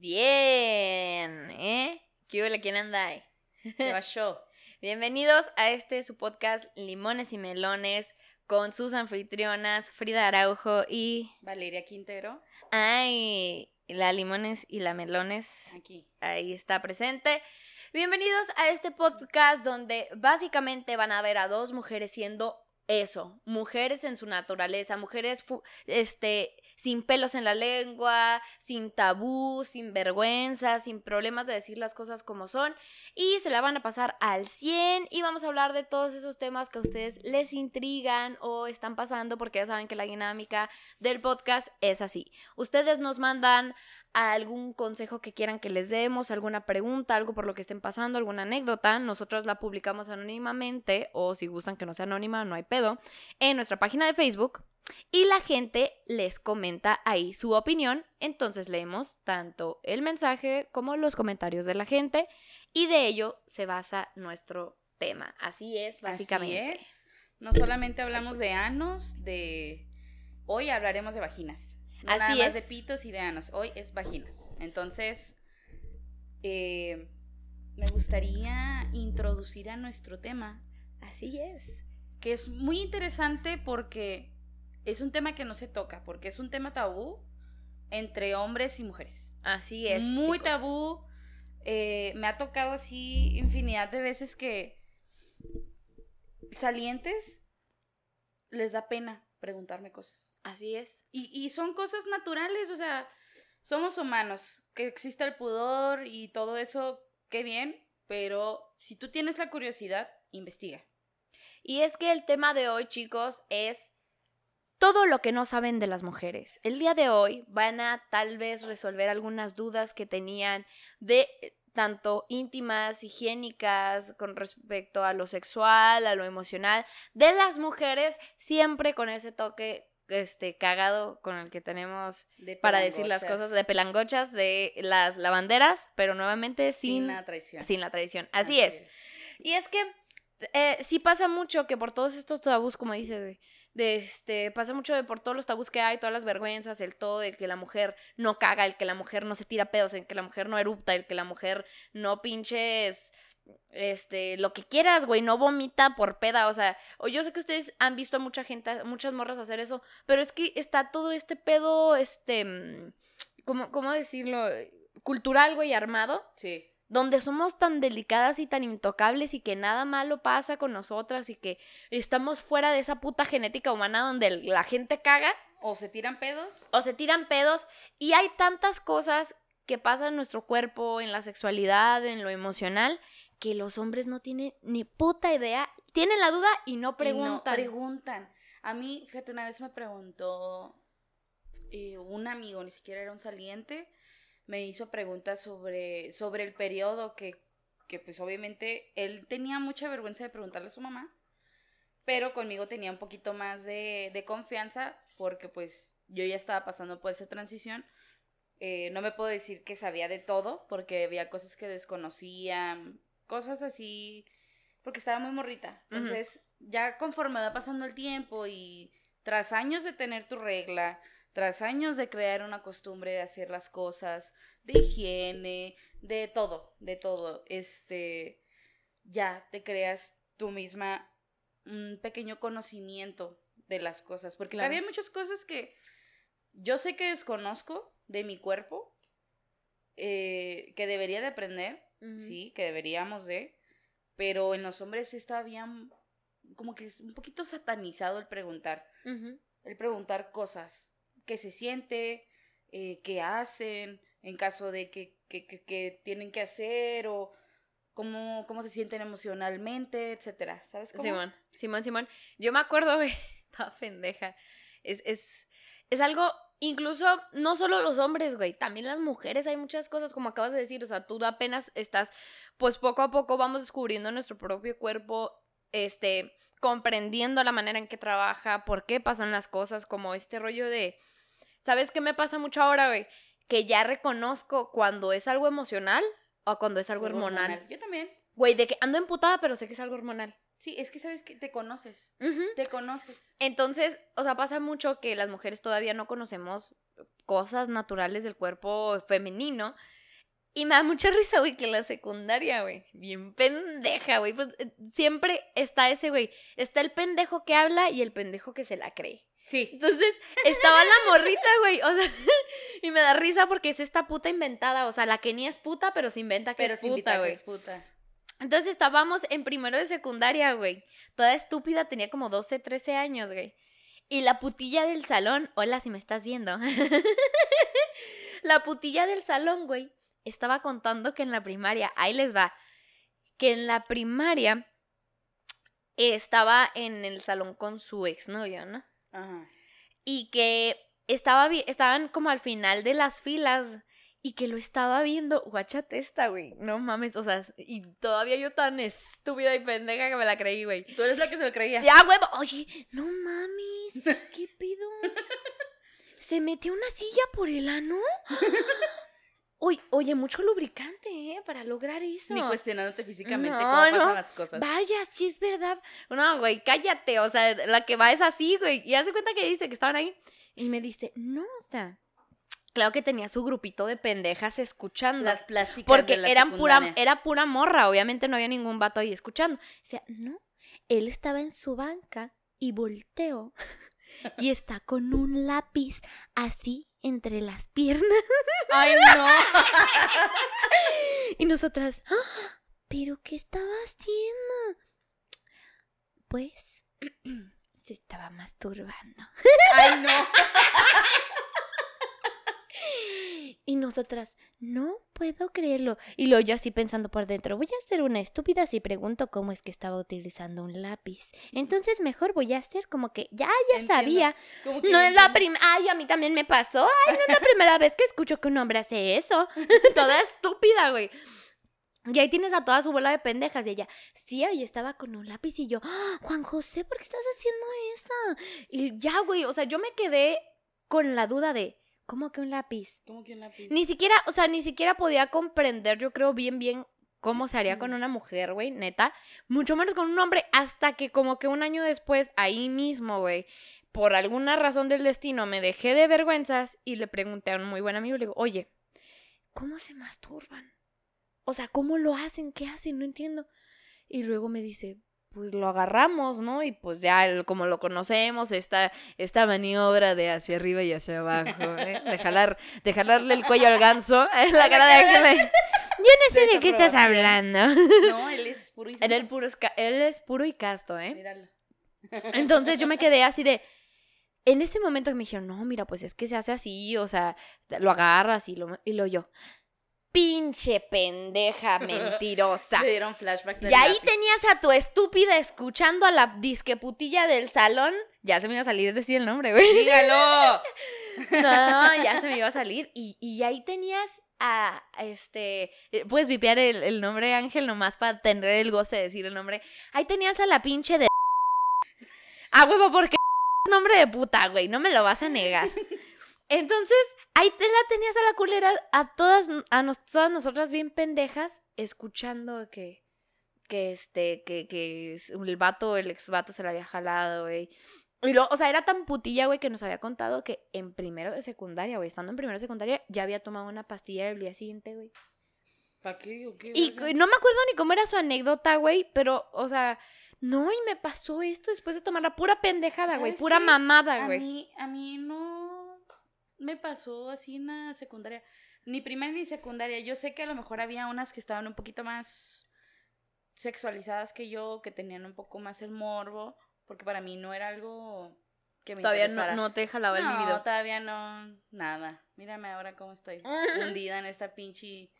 Bien, ¿eh? ¿Qué huele? ¿Quién anda ahí? ¿Qué yo? Bienvenidos a este su podcast Limones y Melones con sus anfitrionas Frida Araujo y... Valeria Quintero. Ay, la Limones y la Melones. Aquí. Ahí está presente. Bienvenidos a este podcast donde básicamente van a ver a dos mujeres siendo eso, mujeres en su naturaleza, mujeres este sin pelos en la lengua, sin tabú, sin vergüenza, sin problemas de decir las cosas como son y se la van a pasar al 100 y vamos a hablar de todos esos temas que a ustedes les intrigan o están pasando porque ya saben que la dinámica del podcast es así. Ustedes nos mandan algún consejo que quieran que les demos, alguna pregunta, algo por lo que estén pasando, alguna anécdota, nosotros la publicamos anónimamente o si gustan que no sea anónima, no hay pedo, en nuestra página de Facebook y la gente les comenta ahí su opinión. Entonces leemos tanto el mensaje como los comentarios de la gente y de ello se basa nuestro tema. Así es, básicamente. Así es. No solamente hablamos de anos, de... Hoy hablaremos de vaginas. Así es. de pitos y de anos. Hoy es vaginas. Entonces, eh, me gustaría introducir a nuestro tema. Así es. Que es muy interesante porque es un tema que no se toca, porque es un tema tabú entre hombres y mujeres. Así es. Muy tabú. Eh, me ha tocado así infinidad de veces que salientes les da pena preguntarme cosas. Así es. Y, y son cosas naturales, o sea, somos humanos, que exista el pudor y todo eso, qué bien, pero si tú tienes la curiosidad, investiga. Y es que el tema de hoy, chicos, es todo lo que no saben de las mujeres. El día de hoy van a tal vez resolver algunas dudas que tenían de eh, tanto íntimas, higiénicas, con respecto a lo sexual, a lo emocional, de las mujeres, siempre con ese toque este cagado con el que tenemos para decir las cosas de pelangochas de las lavanderas, pero nuevamente sin, la traición. Sin la traición. Así, es. Y es que eh, sí pasa mucho que por todos estos tabús, como dices, de este, pasa mucho de por todos los tabús que hay, todas las vergüenzas, el todo, el que la mujer no caga, el que la mujer no se tira pedos, el que la mujer no erupta, el que la mujer no pinches este, lo que quieras, güey, no vomita por peda, o sea, o yo sé que ustedes han visto a mucha gente, muchas morras hacer eso, pero es que está todo este pedo, este, mm, ¿cómo, cómo decirlo? Cultural, güey, armado. Sí donde somos tan delicadas y tan intocables y que nada malo pasa con nosotras y que estamos fuera de esa puta genética humana donde la gente caga. O se tiran pedos. O se tiran pedos. Y hay tantas cosas que pasan en nuestro cuerpo, en la sexualidad, en lo emocional, que los hombres no tienen ni puta idea. Tienen la duda y no preguntan. preguntan. A mí, fíjate, una vez me preguntó eh, un amigo, ni siquiera era un saliente, me hizo preguntas sobre, sobre el periodo que, que pues obviamente él tenía mucha vergüenza de preguntarle a su mamá, pero conmigo tenía un poquito más de, de confianza porque pues yo ya estaba pasando por esa transición. Eh, no me puedo decir que sabía de todo porque había cosas que desconocía, cosas así, porque estaba muy morrita. Entonces, ya conforme va pasando el tiempo y tras años de tener tu regla, tras años de crear una costumbre de hacer las cosas, de higiene, de todo, de todo, este, ya te creas tú misma un pequeño conocimiento de las cosas, porque había muchas cosas que yo sé que desconozco de mi cuerpo, eh, que debería de aprender, sí, que deberíamos de, pero en los hombres está bien, como que es un poquito satanizado el preguntar, el preguntar cosas, qué se siente, eh, qué hacen, en caso de que, que, que, tienen que hacer o cómo, cómo se sienten emocionalmente, etcétera, ¿sabes cómo? Simón, Simón, Simón. Yo me acuerdo, de toda pendeja. Es, es, es algo, incluso, no solo los hombres, güey, también las mujeres, hay muchas cosas, como acabas de decir, o sea, tú apenas estás, pues poco a poco vamos descubriendo nuestro propio cuerpo, este, comprendiendo la manera en que trabaja, por qué pasan las cosas, como este rollo de ¿Sabes qué me pasa mucho ahora, güey? Que ya reconozco cuando es algo emocional o cuando es algo, hormonal. Yo también. Güey, de que ando emputada, pero sé que es algo hormonal. Sí, es que sabes que te conoces. Te conoces. Entonces, o sea, pasa mucho que las mujeres todavía no conocemos cosas naturales del cuerpo femenino. Y me da mucha risa, güey, que la secundaria, güey, bien pendeja, güey. Pues eh, siempre está ese, güey. Está el pendejo que habla y el pendejo que se la cree. Sí. Entonces, estaba la morrita, güey. O sea, y me da risa porque es esta puta inventada. O sea, la que ni es puta, pero se inventa que Pero es puta, güey. es puta. Entonces estábamos en primero de secundaria, güey. Toda estúpida, tenía como 12, 13 años, güey. Y la putilla del salón, hola si me estás viendo. la putilla del salón, güey, estaba contando que en la primaria, ahí les va, que en la primaria estaba en el salón con su exnovio, ¿no? Ajá. Y que estaba estaban como al final de las filas y que lo estaba viendo. Guachate esta, güey. No mames, o sea, y todavía yo tan estúpida y pendeja que me la creí, güey. Tú eres la que se lo creía. Ya, huevo. Oye, no mames. ¿Qué pido? ¿Se metió una silla por el ano? Oye, oye, mucho lubricante, ¿eh? Para lograr eso. Ni cuestionándote físicamente No, cómo pasan las cosas. Vaya, sí es verdad. No, güey, cállate. O sea, la que va es así, güey. Y hace cuenta que dice que estaban ahí. Y me dice, no, o sea. Claro que tenía su grupito de pendejas escuchando. Las plásticas porque de la eran pura, era pura morra. Obviamente no había ningún vato ahí escuchando. O sea, no. Él estaba en su banca y volteó. y está con un lápiz así entre las piernas. ¡Ay, no! Y nosotras, "Ah, ¿pero qué estaba haciendo? Pues se estaba masturbando. ¡Ay, no! Y nosotras, no puedo creerlo. Y luego yo así pensando por dentro, voy a ser una estúpida si pregunto cómo es que estaba utilizando un lápiz. Entonces mejor voy a hacer como que ya, ya Entiendo. sabía. No es la primera. Ay, a mí también me pasó. Ay, no es la primera vez que escucho que un hombre hace eso. Toda estúpida, güey. Y ahí tienes a toda su bola de pendejas. Y ella, sí, ahí estaba con un lápiz. Y yo, "Ah, Juan José, ¿por qué estás haciendo eso? Y ya, güey. O sea, yo me quedé con la duda de, ¿cómo que un lápiz? ¿Cómo que un lápiz? Ni siquiera, o sea, ni siquiera podía comprender, yo creo, bien, bien cómo se haría con una mujer, güey, neta. Mucho menos con un hombre, hasta que como que un año después, ahí mismo, güey, por alguna razón del destino, me dejé de vergüenzas y le pregunté a un muy buen amigo, le digo, oye, ¿cómo se masturban? O sea, ¿cómo lo hacen? ¿Qué hacen? No entiendo. Y luego me dice, pues lo agarramos, ¿no? Y pues ya, como lo conocemos, esta, esta maniobra de hacia arriba y hacia abajo, ¿eh? De, jalar, de jalarle el cuello al ganso. ¿eh? La cara de Ángel. Yo no sé de qué estás hablando. No, él es puro y Él, puro él es puro y casto, ¿eh? Míralo. Entonces yo me quedé así de. En ese momento que me dijeron, no, mira, pues es que se hace así, o sea, lo agarras y lo, y lo yo. Pinche pendeja mentirosa. Dieron flashbacks Y ahí lápiz. tenías a tu estúpida escuchando a la disqueputilla del salón. Ya se me iba a salir decir el nombre, güey. ¡Dígalo! No, ya se me iba a salir. Y, y ahí tenías a, a este, eh, puedes vipear el, el nombre Ángel nomás para tener el goce de decir el nombre. Ahí tenías a la pinche de... A huevo, porque es nombre de puta, güey, no me lo vas a negar. Entonces, ahí te la tenías a la culera, a todas, a nos- todas nosotras bien pendejas, escuchando que, que este, que, que el vato, el ex vato se la había jalado, güey. Y luego, o sea, era tan putilla, güey, que nos había contado que en primero de secundaria, güey, estando en primero de secundaria, ya había tomado una pastilla el día siguiente, güey. ¿Para qué o qué? Y c- no me acuerdo ni cómo era su anécdota, güey, pero, o sea, no, y me pasó esto después de tomar la pura pendejada, güey, ¿Sabes pura qué? mamada, A güey. mí, a mí no me pasó así en la secundaria. Ni primaria ni secundaria. Yo sé que a lo mejor había unas que estaban un poquito más sexualizadas que yo, que tenían un poco más el morbo, porque para mí no era algo que me Todavía no, no te jalaba el No, líbido. todavía no, nada. Mírame ahora cómo estoy. Hundida en esta pinche,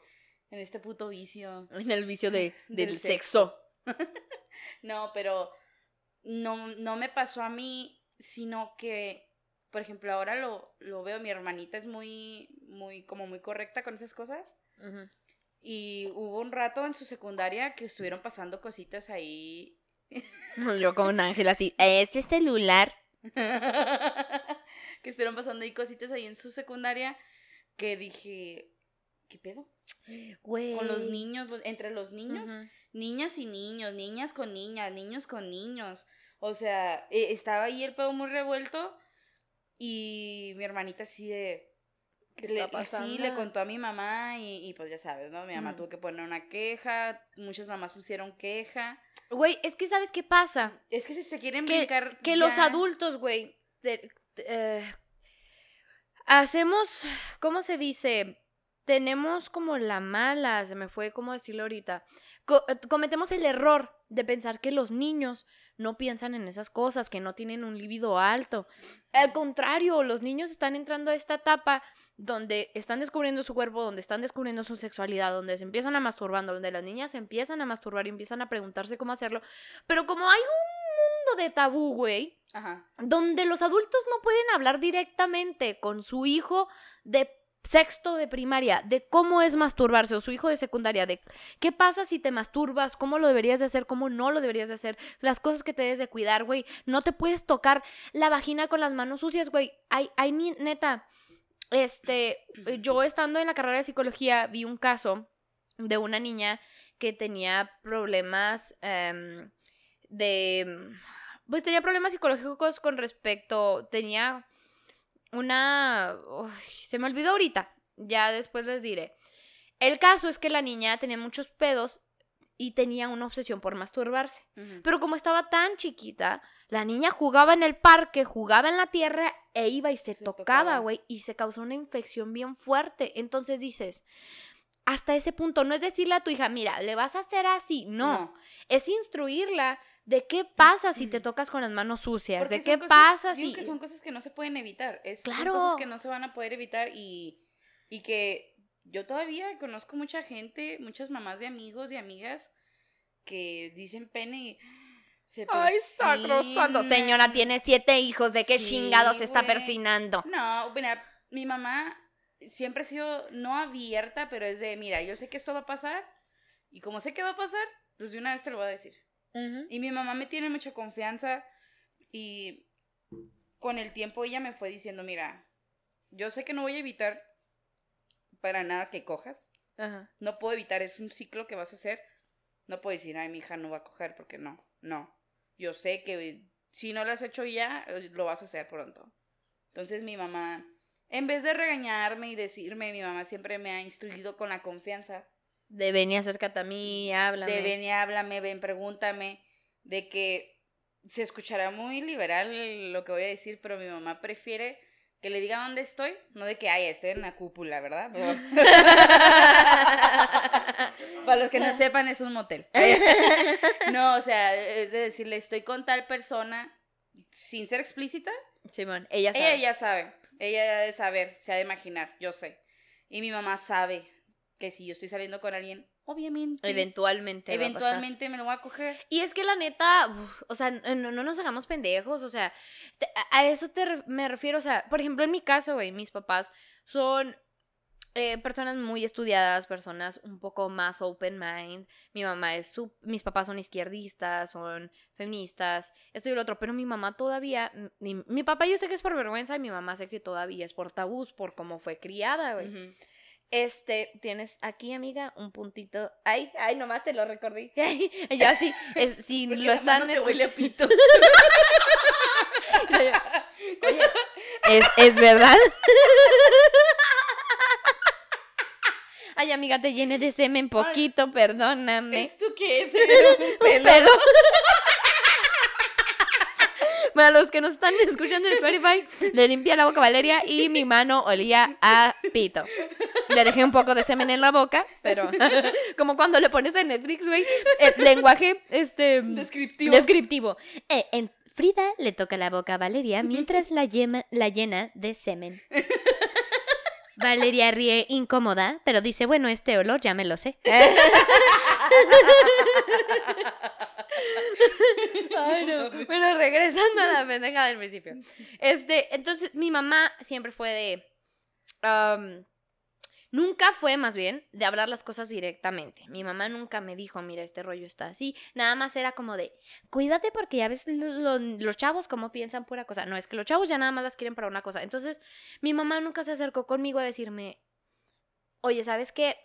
en este puto vicio. En el vicio de, del, Del sexo. No, pero no, no me pasó a mí, sino que, por ejemplo, ahora lo, lo veo, mi hermanita es muy, muy, como muy correcta con esas cosas. Ujú. Y hubo un rato en su secundaria que estuvieron pasando cositas ahí. Yo con un ángel así, este celular. que estuvieron pasando ahí cositas ahí en su secundaria que dije, ¿qué pedo? Güey. Con los niños, entre los niños, Ujú. niñas y niños, niñas con niñas, niños con niños. O sea, eh, estaba ahí el pedo muy revuelto y mi hermanita así de, ¿Qué le- está pasando? Sí, le contó a mi mamá y, y pues ya sabes, ¿no? Mi mamá Ujú. tuvo que poner una queja, muchas mamás pusieron queja. Güey, es que ¿sabes qué pasa? Es que si se quieren Que, brincar. que los adultos, güey, eh, hacemos, ¿cómo se dice? Tenemos como la mala, se me fue cómo decirlo ahorita. Co- cometemos el error de pensar que los niños no piensan en esas cosas, que no tienen un libido alto. Al contrario, los niños están entrando a esta etapa donde están descubriendo su cuerpo, donde están descubriendo su sexualidad, donde se empiezan a masturbar, donde las niñas se empiezan a masturbar y empiezan a preguntarse cómo hacerlo. Pero como hay un mundo de tabú, güey, donde los adultos no pueden hablar directamente con su hijo de sexto de primaria de cómo es masturbarse o su hijo de secundaria de qué pasa si te masturbas, cómo lo deberías de hacer, cómo no lo deberías de hacer, las cosas que te debes de cuidar, güey, no te puedes tocar la vagina con las manos sucias, güey. Hay hay neta este yo estando en la carrera de psicología vi un caso de una niña que tenía problemas em, de pues tenía problemas psicológicos con respecto, tenía una, uy, se me olvidó ahorita, ya después les diré. El caso es que la niña tenía muchos pedos y tenía una obsesión por masturbarse. Pero como estaba tan chiquita, la niña jugaba en el parque, jugaba en la tierra e iba y se, Se tocaba, tocaba. güey, y se causó una infección bien fuerte. Entonces dices, hasta ese punto, no es decirle a tu hija, mira, le vas a hacer así, no, es instruirla de qué pasa si te tocas con las manos sucias, Porque de son qué cosas- pasa digo si... que son cosas que no se pueden evitar. Es, son Claro. cosas que no se van a poder evitar y, y que yo todavía conozco mucha gente, muchas mamás de amigos y amigas que dicen pene y se Ay, sacrosanto. Señora, tiene siete hijos, ¿de qué Sí, chingados se está persinando? No, mira, mi mamá siempre ha sido no abierta, pero es de, mira, yo sé que esto va a pasar y como sé que va a pasar, pues de una vez te lo voy a decir. Y mi mamá me tiene mucha confianza y con el tiempo ella me fue diciendo, mira, yo sé que no voy a evitar para nada que cojas, Ajá. no puedo evitar, es un ciclo que vas a hacer, no puedo decir, ay, mi hija no va a coger porque no, no, yo sé que si no lo has hecho ya, eh, lo vas a hacer pronto. Entonces mi mamá, en vez de regañarme y decirme, mi mamá siempre me ha instruido con la confianza De ven y acércate a mí, háblame. de ven y háblame, ven, pregúntame, de que se escuchará muy liberal lo que voy a decir, pero mi mamá prefiere que le diga dónde estoy, no de que, ay, estoy en la cúpula, ¿verdad? Pero- Para los que no sepan, es un motel. no, o sea, es de decirle, estoy con tal persona, sin ser explícita, Simón, ella sabe. ella ya sabe, ella ha de saber, se ha de imaginar, yo sé. Y mi mamá sabe que si yo estoy saliendo con alguien, obviamente, Eventualmente. eventualmente me lo voy a coger. Y es que la neta, uf, o sea, no, no nos hagamos pendejos, o sea, te- a, eso te, me refiero, o sea, por ejemplo, en mi caso, güey, mis papás son eh, personas muy estudiadas, personas un poco más open mind, mi mamá es, su, mis papás son izquierdistas, son feministas, esto y lo otro, pero mi mamá todavía, mi, mi papá yo sé que es por vergüenza y mi mamá sé que todavía es por tabús, por cómo fue criada, güey. Este, tienes aquí, amiga, un puntito. Ay, ay, nomás te lo recordé. Ay, ya sí, es- si Porque lo están mano te huele a pito. Oye, es, es verdad. Ay, amiga, te llené de semen poquito, perdóname. ¿Esto qué es? Un Pelo. pedo. Para los que nos están escuchando en Spotify, le limpié la boca a Valeria y mi mano olía a pito. Le dejé un poco de semen en la boca, pero como cuando le pones en Netflix, güey, el lenguaje este Descriptivo. descriptivo. Eh, en Frida le toca la boca a Valeria mientras la, yema- la llena de semen. Valeria ríe incómoda, pero dice, bueno, este olor ya me lo sé. Ay, no. Bueno, regresando a la pendeja del principio. Este, entonces mi mamá siempre fue de. Nunca fue más bien de hablar las cosas directamente. Mi mamá nunca me dijo, mira, este rollo está así. Nada más era como de, cuídate porque ya ves lo- lo- los chavos cómo piensan pura cosa. No, es que los chavos ya nada más las quieren para una cosa. Entonces, mi mamá nunca se acercó conmigo a decirme, oye, ¿sabes qué?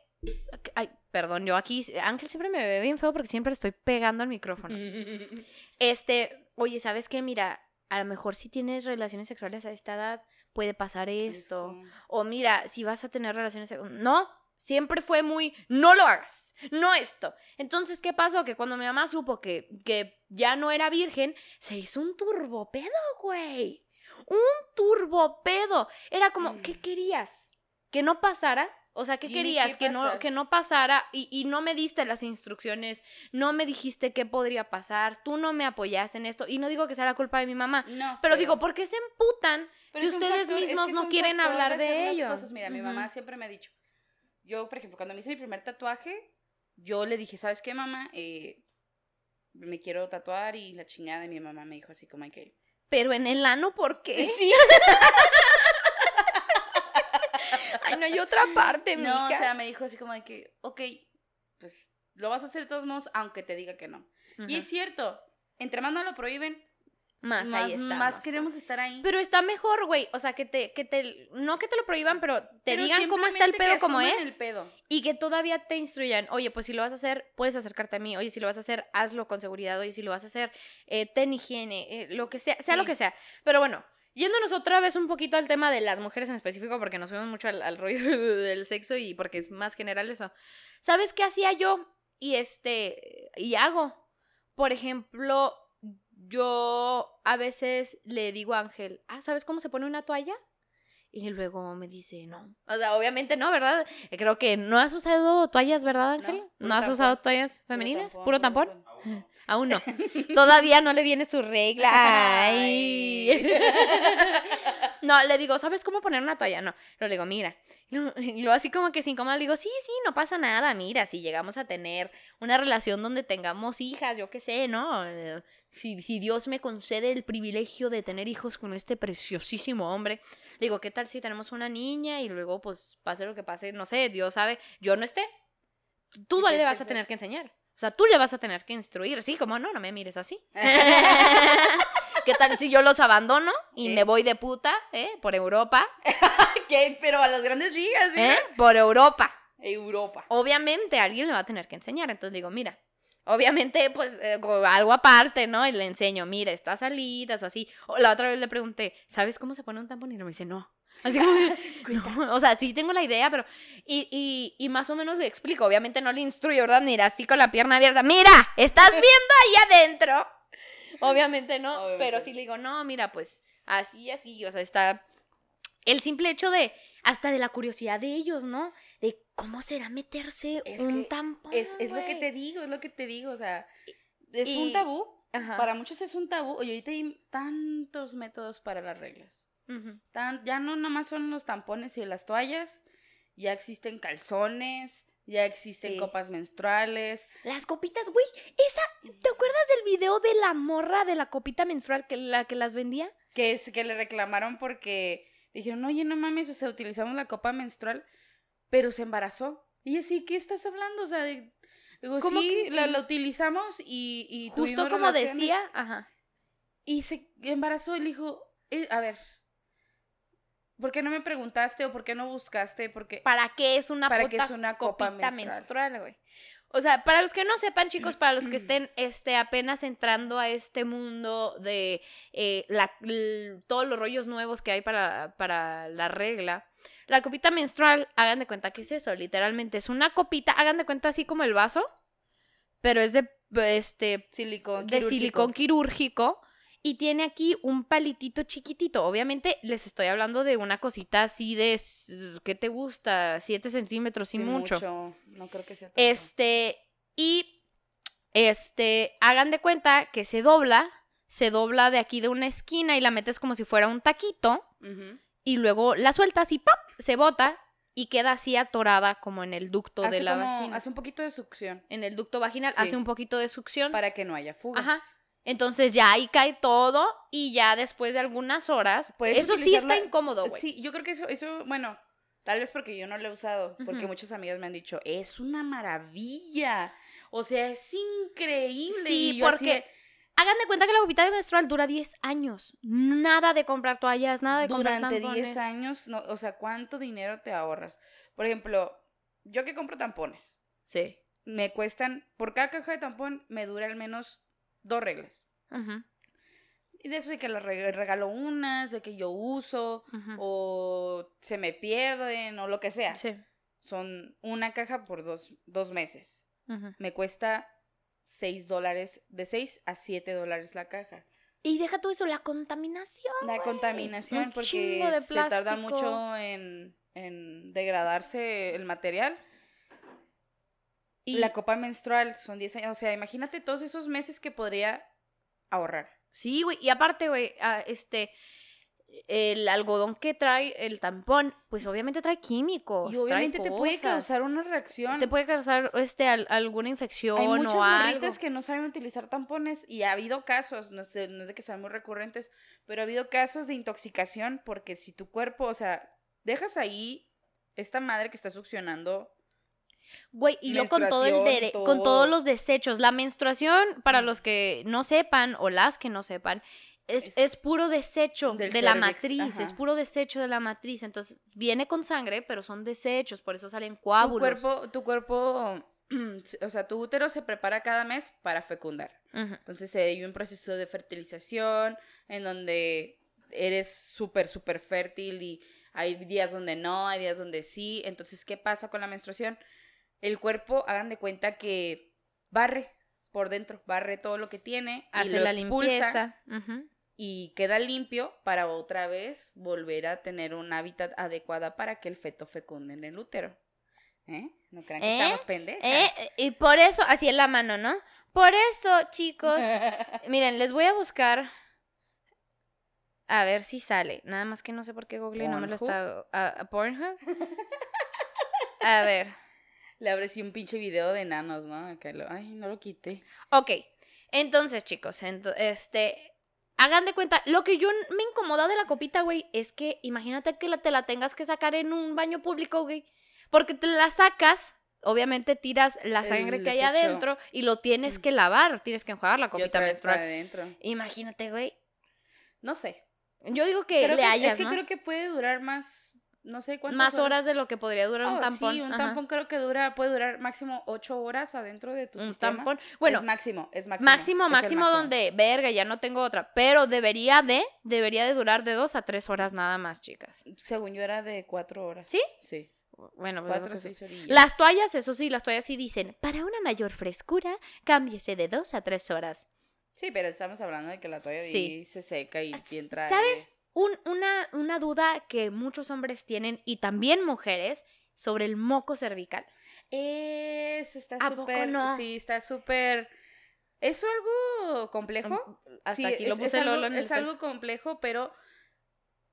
Ay, perdón, yo aquí, Ángel siempre me ve bien feo porque siempre estoy pegando al micrófono. Este, oye, ¿sabes qué? Mira, a lo mejor si tienes relaciones sexuales a esta edad, puede pasar esto. Esto. O mira, si vas a tener relaciones sex- No, siempre fue muy, no lo hagas, no esto. Entonces, ¿qué pasó? Que cuando mi mamá supo que, que ya no era virgen, se hizo un turbopedo, güey. Un turbopedo. Era como, Mm. ¿qué querías? ¿Que no pasara? O sea, ¿qué querías? que Que, no, que no pasara y, y no me diste las instrucciones, no me dijiste qué podría pasar, tú no me apoyaste en esto. Y no digo que sea la culpa de mi mamá, No, pero digo, ¿por qué se emputan si ustedes factor- es mismos que no quieren hablar de ello? cosas. Mira, mi mamá siempre me ha dicho, yo, por ejemplo, cuando me hice mi primer tatuaje, yo le dije, ¿sabes qué, mamá? Eh, me quiero tatuar y la chingada de mi mamá me dijo así como que... Pero en el ano, ¿por qué? Sí. Ay, no hay otra parte, mija. No, o sea, me dijo así como de que, ok, pues lo vas a hacer de todos modos, aunque te diga que no. Y es cierto, entre más no lo prohíben, más, más, ahí estamos. más queremos estar ahí. Pero está mejor, güey. O sea, que te, que te, no que te lo prohíban, pero te Pero digan cómo está el pedo que como es. el pedo. Y que todavía te instruyan. Oye, pues si lo vas a hacer, puedes acercarte a mí. Oye, si lo vas a hacer, hazlo con seguridad. Oye, si lo vas a hacer, eh, ten higiene. eh, lo que sea, sea lo Sí. que sea. Pero bueno, yéndonos otra vez un poquito al tema de las mujeres en específico, porque nos fuimos mucho al, al rollo del sexo y porque es más general eso. ¿Sabes qué hacía yo? Y este, y hago. Por ejemplo, yo a veces le digo a Ángel, ah, ¿sabes cómo se pone una toalla? Y luego me dice, no. O sea, obviamente no, ¿verdad? Creo que no has usado toallas, ¿verdad, Ángel? No, ¿No, puro has usado toallas femeninas? tampón, ¿Puro puro tampón? Tampón. Aún no. Todavía no le viene su regla. Ay. No, le digo, ¿sabes cómo poner una toalla? No. Pero le digo, mira. Y luego- así como que sin cómoda le digo, sí, sí, no pasa nada. Mira, si llegamos a tener una relación donde tengamos hijas, yo qué sé, ¿no? Si, si Dios me concede el privilegio de tener hijos con este preciosísimo hombre. Le digo, ¿qué tal si tenemos una niña y luego, pues, pase lo que pase? No sé, Dios sabe, yo no esté. Tú ¿Qué le vas a tener que enseñar. O sea, tú le vas a tener que instruir. Sí, como no, no me mires así. ¿Qué tal si yo los abandono y ¿Eh? me voy de puta, eh? Por Europa, ¿Qué? Pero a las grandes ligas, mira. ¿eh? Por Europa. Europa. Obviamente alguien le va a tener que enseñar. Entonces digo, mira, obviamente, pues eh, algo aparte, ¿no? Y le enseño, mira, estas salidas o así. O la otra vez le pregunté, ¿sabes cómo se pone un tampón? Y me dice, no. Así como, no, o sea, sí tengo la idea, pero. Y, y, y más o menos le explico. Obviamente no le instruyo, ¿verdad? Mira, así con la pierna abierta. ¡Mira! ¿Estás viendo ahí adentro? Obviamente no. Obviamente. Pero sí le digo, no, mira, pues así, así. O sea, está. El simple hecho de. Hasta de la curiosidad de ellos, ¿no? De cómo será meterse Es un tampón. Es, es lo que te digo, es lo que te digo. O sea, es y- un tabú. Ajá. Para muchos es un tabú. Oye, ahorita hay tantos métodos para las reglas. Tan, ya no nada más son los tampones y las toallas. Ya existen calzones. Ya existen Sí. copas menstruales. Las copitas, güey. Esa. ¿Te acuerdas del video de la morra de la copita menstrual que la que las vendía? Que, es, que le reclamaron porque dijeron, oye, no mames, o sea, utilizamos la copa menstrual, pero se embarazó. Y así, ¿qué estás hablando? O sea, de- digo, ¿Cómo sí, que- la, la utilizamos y, y Justo tuvimos como relaciones". decía. Ajá. Y se embarazó y le dijo, "Eh, a ver, ¿por qué no me preguntaste o por qué no buscaste? Porque ¿Para qué es una ¿Para qué puta es una copa copita menstrual? güey? O sea, para los que no sepan, chicos, para los que estén este, apenas entrando a este mundo de eh, la- todos los rollos nuevos que hay para, para la regla, la copita menstrual, hagan de cuenta que es eso, literalmente es una copita, hagan de cuenta así como el vaso, pero es de este silicón de silicón quirúrgico y tiene aquí un palitito chiquitito. Obviamente les estoy hablando de una cosita así de, ¿qué te gusta? 7 centímetros y Sí, mucho. No creo que sea tanto. Este, y este, hagan de cuenta que se dobla, se dobla de aquí de una esquina y la metes como si fuera un taquito y luego la sueltas y ¡pap! se bota y queda así atorada como en el ducto hace de la como- vagina. Hace un poquito de succión En el ducto vaginal Sí. hace un poquito de succión. para que no haya fugas. Ajá. Entonces ya ahí cae todo y ya después de algunas horas, Puedes eso sí está incómodo, güey. Sí, yo creo que eso, eso, bueno, tal vez porque yo no lo he usado, porque Ujú. muchas amigas me han dicho, es una maravilla. O sea, es increíble. Sí, Y yo así porque Hagan de cuenta que la copita de menstrual dura 10 años. Nada de comprar toallas, nada de comprar durante tampones. 10 años, no, o sea, ¿cuánto dinero te ahorras? Por ejemplo, yo que compro tampones, Sí. me cuestan, por cada caja de tampón me dura al menos dos reglas. Y de eso de que le re- regalo unas, de que yo uso, o se me pierden, o lo que sea. Sí. Son una caja por dos, dos meses. Me cuesta 6 dólares, de 6 a 7 dólares la caja. Y deja todo eso, la contaminación. La contaminación, Un porque se tarda mucho en, en degradarse el material. Y La copa menstrual son 10 años. O sea, imagínate todos esos meses que podría ahorrar. Sí, güey. Y aparte, güey, ah, este. El algodón que trae el tampón, pues obviamente trae químicos. Y trae obviamente te puede causar una reacción. Te puede causar este, al- alguna infección Hay muchas o algo. que no saben utilizar tampones y ha habido casos, no, sé, no es de que sean muy recurrentes, pero ha habido casos de intoxicación porque si tu cuerpo, o sea, dejas ahí esta madre que está succionando, Güey, y luego con todo el dere- todo. con todos los desechos. La menstruación, para los que no sepan, o las que no sepan, es, Es es puro desecho de la cervix, matriz. Es ajá. puro desecho de la matriz. Entonces, viene con sangre, pero son desechos, por eso salen tu coágulos. cuerpo, tu cuerpo, o sea, tu útero se prepara cada mes para fecundar. Ujú. Entonces se hay un proceso de fertilización en donde eres súper, súper fértil y hay días donde no, hay días donde sí. Entonces, ¿qué pasa con la menstruación? El cuerpo, hagan de cuenta que barre por dentro, barre todo lo que tiene y Hace lo la expulsa limpieza. Y queda limpio para otra vez volver a tener un hábitat adecuada para que el feto fecunde en el útero. ¿Eh? No crean que ¿Eh? estamos pendejas. Eh, y por eso, así en la mano, ¿no? Por eso, chicos, miren, les voy a buscar. A ver si sale. Nada más que no sé por qué Google no me lo está. ¿A, a Pornhub? A ver. Le abres así un pinche video de enanos, ¿no? Acá lo- ay, no lo quité. Ok. Entonces, chicos, ento- este. Hagan de cuenta, lo que yo me incomoda de la copita, güey, es que imagínate que la, te la tengas que sacar en un baño público, güey. Porque te la sacas, obviamente tiras la El sangre que hay desecho. adentro y lo tienes que lavar, tienes que enjuagar la Y copita menstrual. adentro. Imagínate, güey. No sé. Yo digo que Creo le que- hayas, es que ¿no? creo que puede durar más, no sé cuántas Más horas de lo que podría durar un Oh, tampón. Sí, un Ajá. tampón creo que dura, puede durar máximo ocho horas adentro de tu Un sistema. tampón. Bueno, es máximo, es máximo. máximo, es máximo, donde, verga, ya no tengo otra. Pero debería de, debería de durar de dos a tres horas nada más, chicas. Según yo era de cuatro horas. ¿Sí? Sí. Bueno, pues Cuatro seis. Las toallas, eso sí, las toallas sí dicen, para una mayor frescura, cámbiese de dos a tres horas. Sí, pero estamos hablando de que la toalla Sí. se seca y bien trae. ¿Sabes? Un- una, una duda que muchos hombres tienen y también mujeres sobre el moco cervical. Es, está ¿A poco súper. no? Sí, está súper. ¿Es algo complejo? Hasta Sí, aquí lo es- puse es, algo, Lolo en el es algo complejo, pero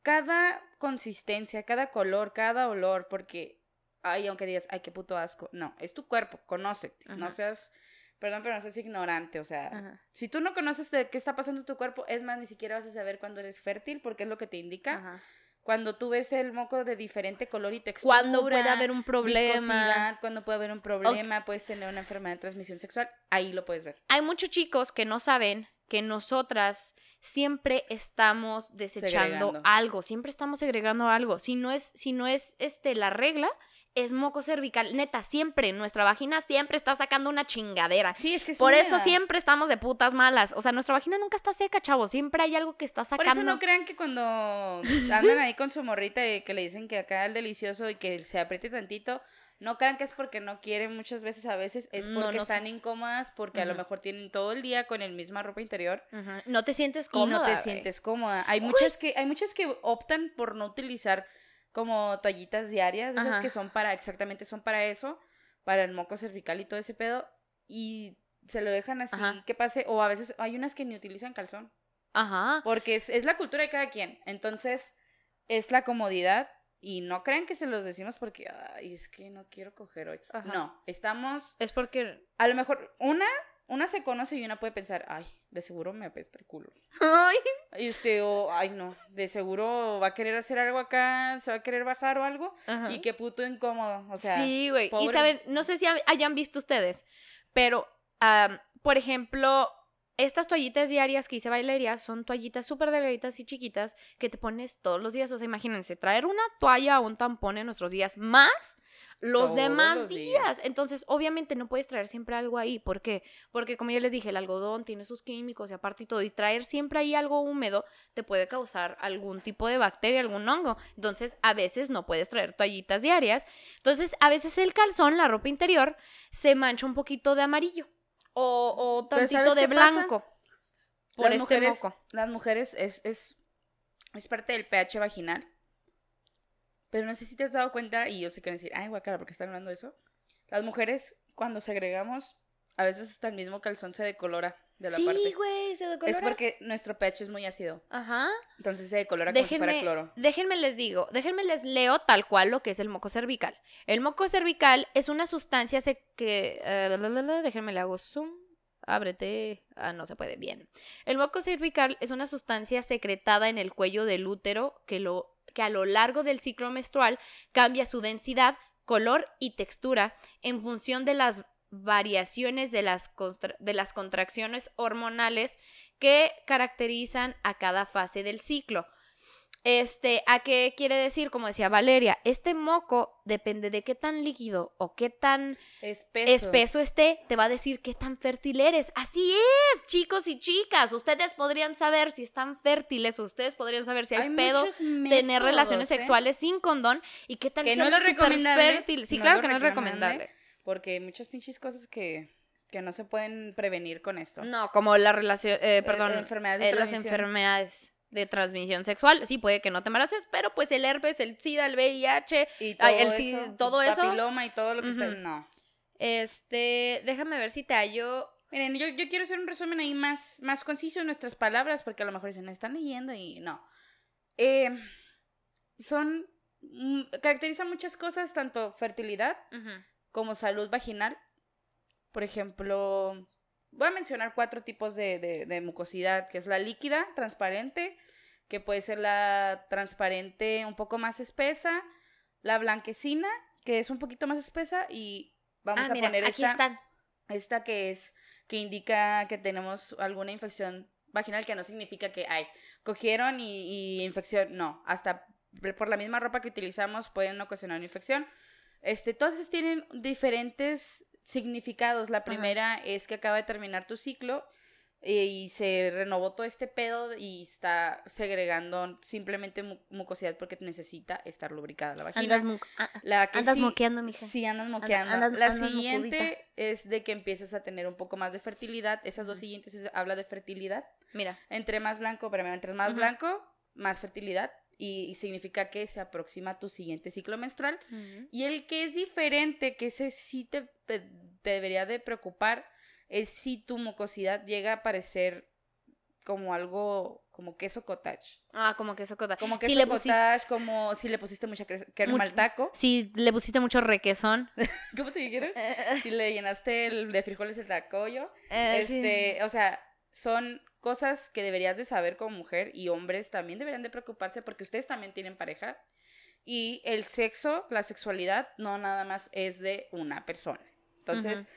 cada consistencia, cada color, cada olor, porque, ay, aunque digas, ay, qué puto asco, no, es tu cuerpo, conócete, no seas, perdón, pero no seas ignorante, o sea, Ajá, si tú no conoces de qué está pasando en tu cuerpo, es más, ni siquiera vas a saber cuándo eres fértil, porque es lo que te indica, ajá. cuando tú ves el moco de diferente color y textura. Cuando puede haber un problema. cuando puede haber un problema, puedes tener una enfermedad de transmisión sexual, ahí lo puedes ver. Hay muchos chicos que no saben que nosotras siempre estamos desechando Segregando. algo, siempre estamos segregando algo. Si no es, si no es este la regla, es moco cervical. Neta, siempre, nuestra vagina siempre está sacando una chingadera. Sí, es que sí Por eso da. siempre estamos de putas malas. O sea, nuestra vagina nunca está seca, chavo. Siempre hay algo que está Por sacando. eso no crean que cuando andan ahí con su morrita y que le dicen que acá el delicioso y que se apriete tantito, no crean que es porque no quieren muchas veces, a veces es porque no están incómodas, porque a lo mejor tienen todo el día con el misma ropa interior. No te sientes y cómoda. no te güey. sientes cómoda. Hay muchas que hay muchas que optan por no utilizar como toallitas diarias, esas Ajá. que son para exactamente son para eso, para el moco cervical y todo ese pedo y se lo dejan así Ajá. que pase o a veces hay unas que ni utilizan calzón. Ajá. Porque es, es la cultura de cada quien. Entonces, es la comodidad. Y no crean que se los decimos porque, ay, es que no quiero coger hoy. Ajá. No, estamos, Es porque. a lo mejor, una, una se conoce y una puede pensar, ay, de seguro me apesta el culo. Ay. Este, o, ay, no, de seguro va a querer hacer algo acá, se va a querer bajar o algo. Ajá. Y qué puto incómodo. O sea, sí, güey. Y saben, no sé si hayan visto ustedes, pero, por ejemplo, estas toallitas diarias que hice Valeria son toallitas súper delgaditas y chiquitas que te pones todos los días. O sea, imagínense, traer una toalla o un tampón en nuestros días más los Todos demás los días. días. Entonces, obviamente no puedes traer siempre algo ahí. ¿Por qué? Porque como yo les dije, el algodón tiene sus químicos y aparte y todo. Y traer siempre ahí algo húmedo te puede causar algún tipo de bacteria, algún hongo. Entonces, a veces no puedes traer toallitas diarias. Entonces, a veces el calzón, la ropa interior, se mancha un poquito de amarillo. O, tantito ¿sabes de pasa? blanco. Por las este mujeres, moco. Las mujeres es, es, es parte del pH vaginal. Pero no sé si te has dado cuenta, y yo sé que van a decir, ay, guacara, ¿por qué están hablando de eso? Las mujeres, cuando segregamos, a veces hasta el mismo calzón se decolora de la Sí, parte. güey, se decolora. Es porque nuestro pH es muy ácido. Ajá. Entonces se decolora como si fuera Déjenme, cloro. déjenme les digo, déjenme les leo tal cual lo que es el moco cervical. El moco cervical es una sustancia se- que... eh, déjenme le hago zoom. Ábrete. Ah, no se puede. Bien. El moco cervical es una sustancia secretada en el cuello del útero que, lo, que a lo largo del ciclo menstrual cambia su densidad, color y textura en función de las variaciones de las, de las contracciones hormonales que caracterizan a cada fase del ciclo. Este, ¿a qué quiere decir? Como decía Valeria, este moco depende de qué tan líquido o qué tan Espeso. espeso esté, te va a decir qué tan fértil eres. Así es, chicos y chicas. Ustedes podrían saber si están fértiles, ustedes podrían saber si hay, pedo tener relaciones ¿eh? sexuales sin condón y qué tal Que si no es fértil. Sí, no claro que no es recomendable. Porque hay muchas pinches cosas que, que no se pueden prevenir con esto. No, como la relación, eh, perdón, enfermedades de eh, las enfermedades de transmisión sexual. Sí, puede que no te embaraces, pero pues el herpes, el SIDA, el VIH, Y Ay, todo el sí- eso, todo eso. papiloma y todo lo que está... No. este, déjame ver si te hallo. Miren, yo, yo quiero hacer un resumen ahí más, más conciso en nuestras palabras, porque a lo mejor dicen, están leyendo y no. Eh, son... mm, caracterizan muchas cosas, tanto fertilidad como salud vaginal. Por ejemplo, voy a mencionar cuatro tipos de, de- de mucosidad, que es la líquida, transparente, que puede ser la transparente un poco más espesa, la blanquecina, que es un poquito más espesa, y vamos ah, a mira, poner aquí esta, están. esta que es, que indica que tenemos alguna infección vaginal, que no significa que, ay, cogieron y, y infección, no, hasta por la misma ropa que utilizamos pueden ocasionar una infección. Este, todas tienen diferentes significados. La primera es que acaba de terminar tu ciclo eh, y se renovó todo este pedo y está segregando simplemente mu- mucosidad porque necesita estar lubricada la vagina. Andas, La que andas sí- moqueando, mija. Sí, andas moqueando. andas- la siguiente mocudita. es de que empieces a tener un poco más de fertilidad. Esas dos siguientes es- habla de fertilidad. Mira. Entre más blanco, pero entre más blanco, más fertilidad. Y, y significa que se aproxima tu siguiente ciclo menstrual. Y el que es diferente, que ese sí te, debería de preocupar, es si tu mucosidad llega a parecer como algo, como queso cottage. Ah, como que eso cota. Como si queso pusiste, cottage, como si le pusiste mucha cre- crema al taco. si le pusiste mucho requesón. ¿Cómo te dijeron? Si le llenaste el de frijoles el tacoyo. eh, sí. Este, o sea, son cosas que deberías de saber como mujer y hombres también deberían de preocuparse porque ustedes también tienen pareja y el sexo, la sexualidad no nada más es de una persona. Entonces, Ujú.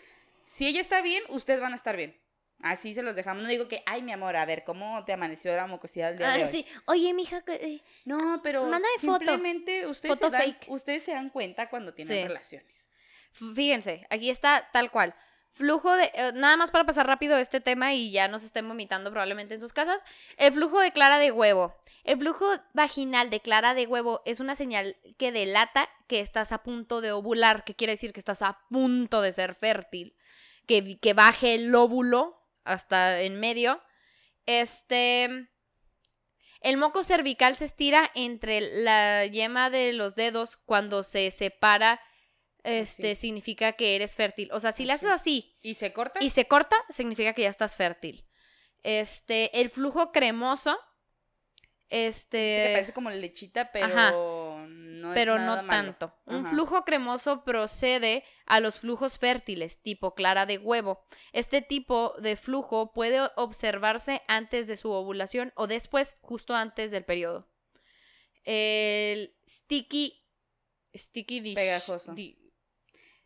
si ella está bien, ustedes van a estar bien. Así se los dejamos. No digo que, ay, mi amor, a ver, ¿cómo te amaneció la mucosidad el día de Ah, hoy? sí. Oye, mija, eh, No, pero Mándame foto. simplemente ustedes, Foto se dan, ustedes se dan cuenta cuando tienen Sí. relaciones. Fíjense, aquí está tal cual. Flujo de. eh, nada más para pasar rápido este tema y ya no se estén vomitando probablemente en sus casas. El flujo de clara de huevo. El flujo vaginal de clara de huevo es una señal que delata que estás a punto de ovular, que quiere decir que estás a punto de ser fértil. Que, que baje el óvulo hasta en medio. Este. El moco cervical se estira entre la yema de los dedos cuando se separa. Este Así. significa que eres fértil. O sea, si le haces así ¿Y se corta? y se corta, significa que ya estás fértil. Este, el flujo cremoso. Es que te Este. parece como lechita, pero Ajá. no es pero nada no malo. tanto. Un flujo cremoso procede a los flujos fértiles, tipo clara de huevo. Este tipo de flujo puede observarse antes de su ovulación o después, justo antes del periodo. El sticky. Sticky dish. Pegajoso. di-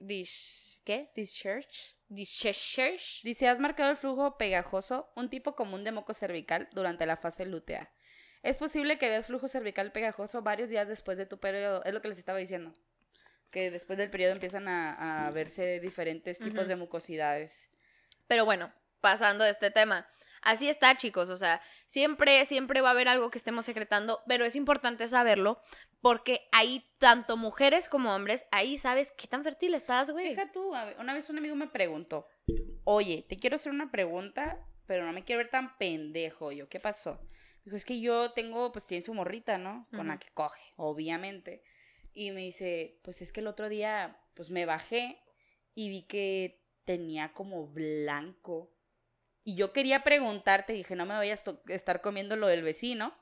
dish. ¿Qué? Discharge. Dice, Dice, has marcado el flujo pegajoso, un tipo común de moco cervical durante la fase lútea. Es posible que veas flujo cervical pegajoso varios días después de tu periodo. Es lo que les estaba diciendo. Que después del periodo empiezan a, a verse diferentes tipos de mucosidades. Pero bueno, pasando de este tema. Así está, chicos. O sea, siempre, siempre va a haber algo que estemos secretando, pero es importante saberlo porque ahí, tanto mujeres como hombres, ahí sabes qué tan fértil estás, güey. Deja tú, una vez un amigo me preguntó, oye, te quiero hacer una pregunta, pero no me quiero ver tan pendejo. Yo, ¿qué pasó? Dijo, es que yo tengo, pues tiene su morrita, ¿no? Con la que coge, obviamente. Y me dice, pues es que el otro día, pues me bajé y vi que tenía como blanco. Y yo quería preguntarte, dije, no me vayas a estar comiendo lo del vecino.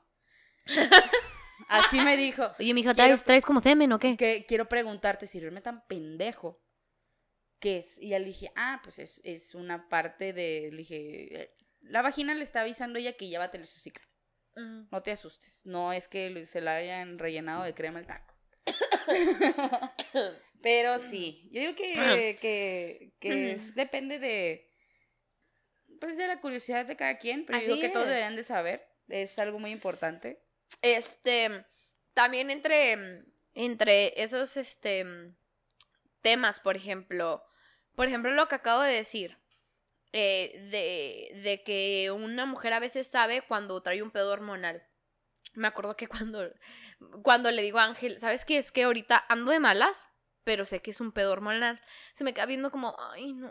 Así me dijo. Oye, Quiero- ¿traes, ¿traes como semen o qué? que quiero preguntarte si verme tan pendejo. ¿Qué es? Y ya le dije, ah, pues es, es una parte de. Le dije, la vagina le está avisando ella que ya va a tener su ciclo. Mm. No te asustes. No es que se la hayan rellenado de crema el taco. Pero sí, yo digo que, que, que es- depende de. Pues de la curiosidad de cada quien, pero yo digo que todos es. deberían de saber. Es algo muy importante. Este, también entre, entre esos, este, temas, por ejemplo, por ejemplo, lo que acabo de decir, eh, de, de que una mujer a veces sabe cuando trae un pedo hormonal. Me acuerdo que cuando, cuando le digo a Ángel, ¿sabes qué? Es que ahorita ando de malas, pero sé que es un pedo hormonal. Se me queda viendo como, ay, no,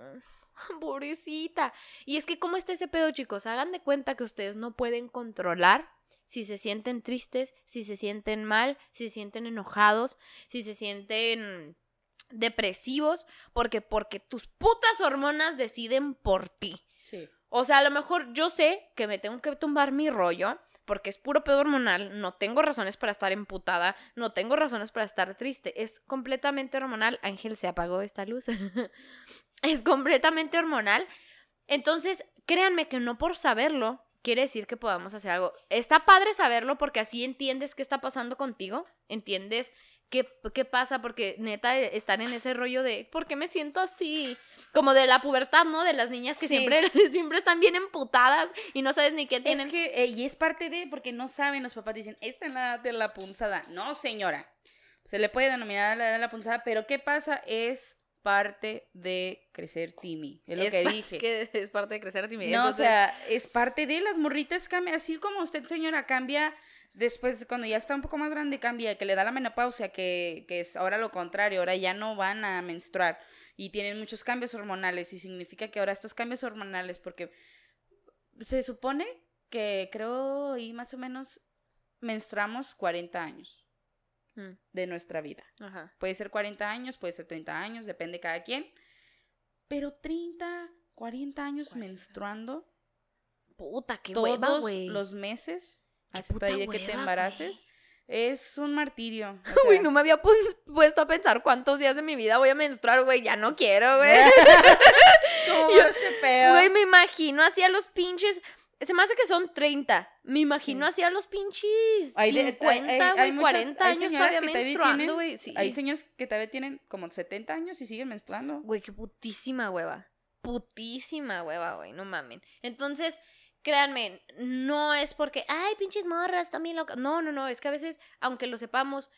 pobrecita. Y es que, ¿cómo está ese pedo, chicos? Hagan de cuenta que ustedes no pueden controlar si se sienten tristes, si se sienten mal, si se sienten enojados, si se sienten depresivos, porque porque tus putas hormonas deciden por ti. Sí. O sea, a lo mejor yo sé que me tengo que tumbar mi rollo porque es puro pedo hormonal, no tengo razones para estar emputada, no tengo razones para estar triste, es completamente hormonal. Ángel se apagó esta luz. es completamente hormonal. Entonces, créanme que no por saberlo quiere decir que podamos hacer algo. Está padre saberlo porque así entiendes qué está pasando contigo, entiendes qué, qué pasa, porque neta estar en ese rollo de ¿por qué me siento así? Como de la pubertad, ¿no? De las niñas que Sí. siempre, siempre están bien emputadas y no sabes ni qué tienen. Es que, eh, y es parte de, porque no saben, los papás dicen, esta es la edad de la punzada. No, señora. Se le puede denominar la edad de la punzada, pero ¿qué pasa? Es parte de crecer Timmy. Es lo que dije. que es parte de crecer timidez. No, o sea, es parte de las morritas cambia, así como usted, señora, cambia después, cuando ya está un poco más grande, cambia, que le da la menopausia, que, que es ahora lo contrario, ahora ya no van a menstruar y tienen muchos cambios hormonales y significa que ahora estos cambios hormonales, porque se supone que creo y más o menos menstruamos 40 años mm, de nuestra vida. ajá. Puede ser 40 años, puede ser 30 años, depende de cada quien. Pero 30, 40 años 40. menstruando Puta, qué todos hueva, güey. los meses, puta ahí de que te embaraces, es un martirio. o sea, no me había pu- puesto a pensar cuántos días de mi vida voy a menstruar, güey. Ya no quiero, güey. Güey, me imagino así a los pinches. Se me hace que son 30. Me imagino Sí. así a los pinches Hay de- hay- 50, hay- hay güey, muchas- 40 hay años todavía menstruando, güey. Sí. Hay señores que todavía tienen como 70 años y siguen menstruando. Güey, qué putísima hueva. Putísima hueva, güey, no mamen. Entonces, créanme, no es porque, ay, pinches morras, también locas. No, no, no, es que a veces, aunque lo sepamos,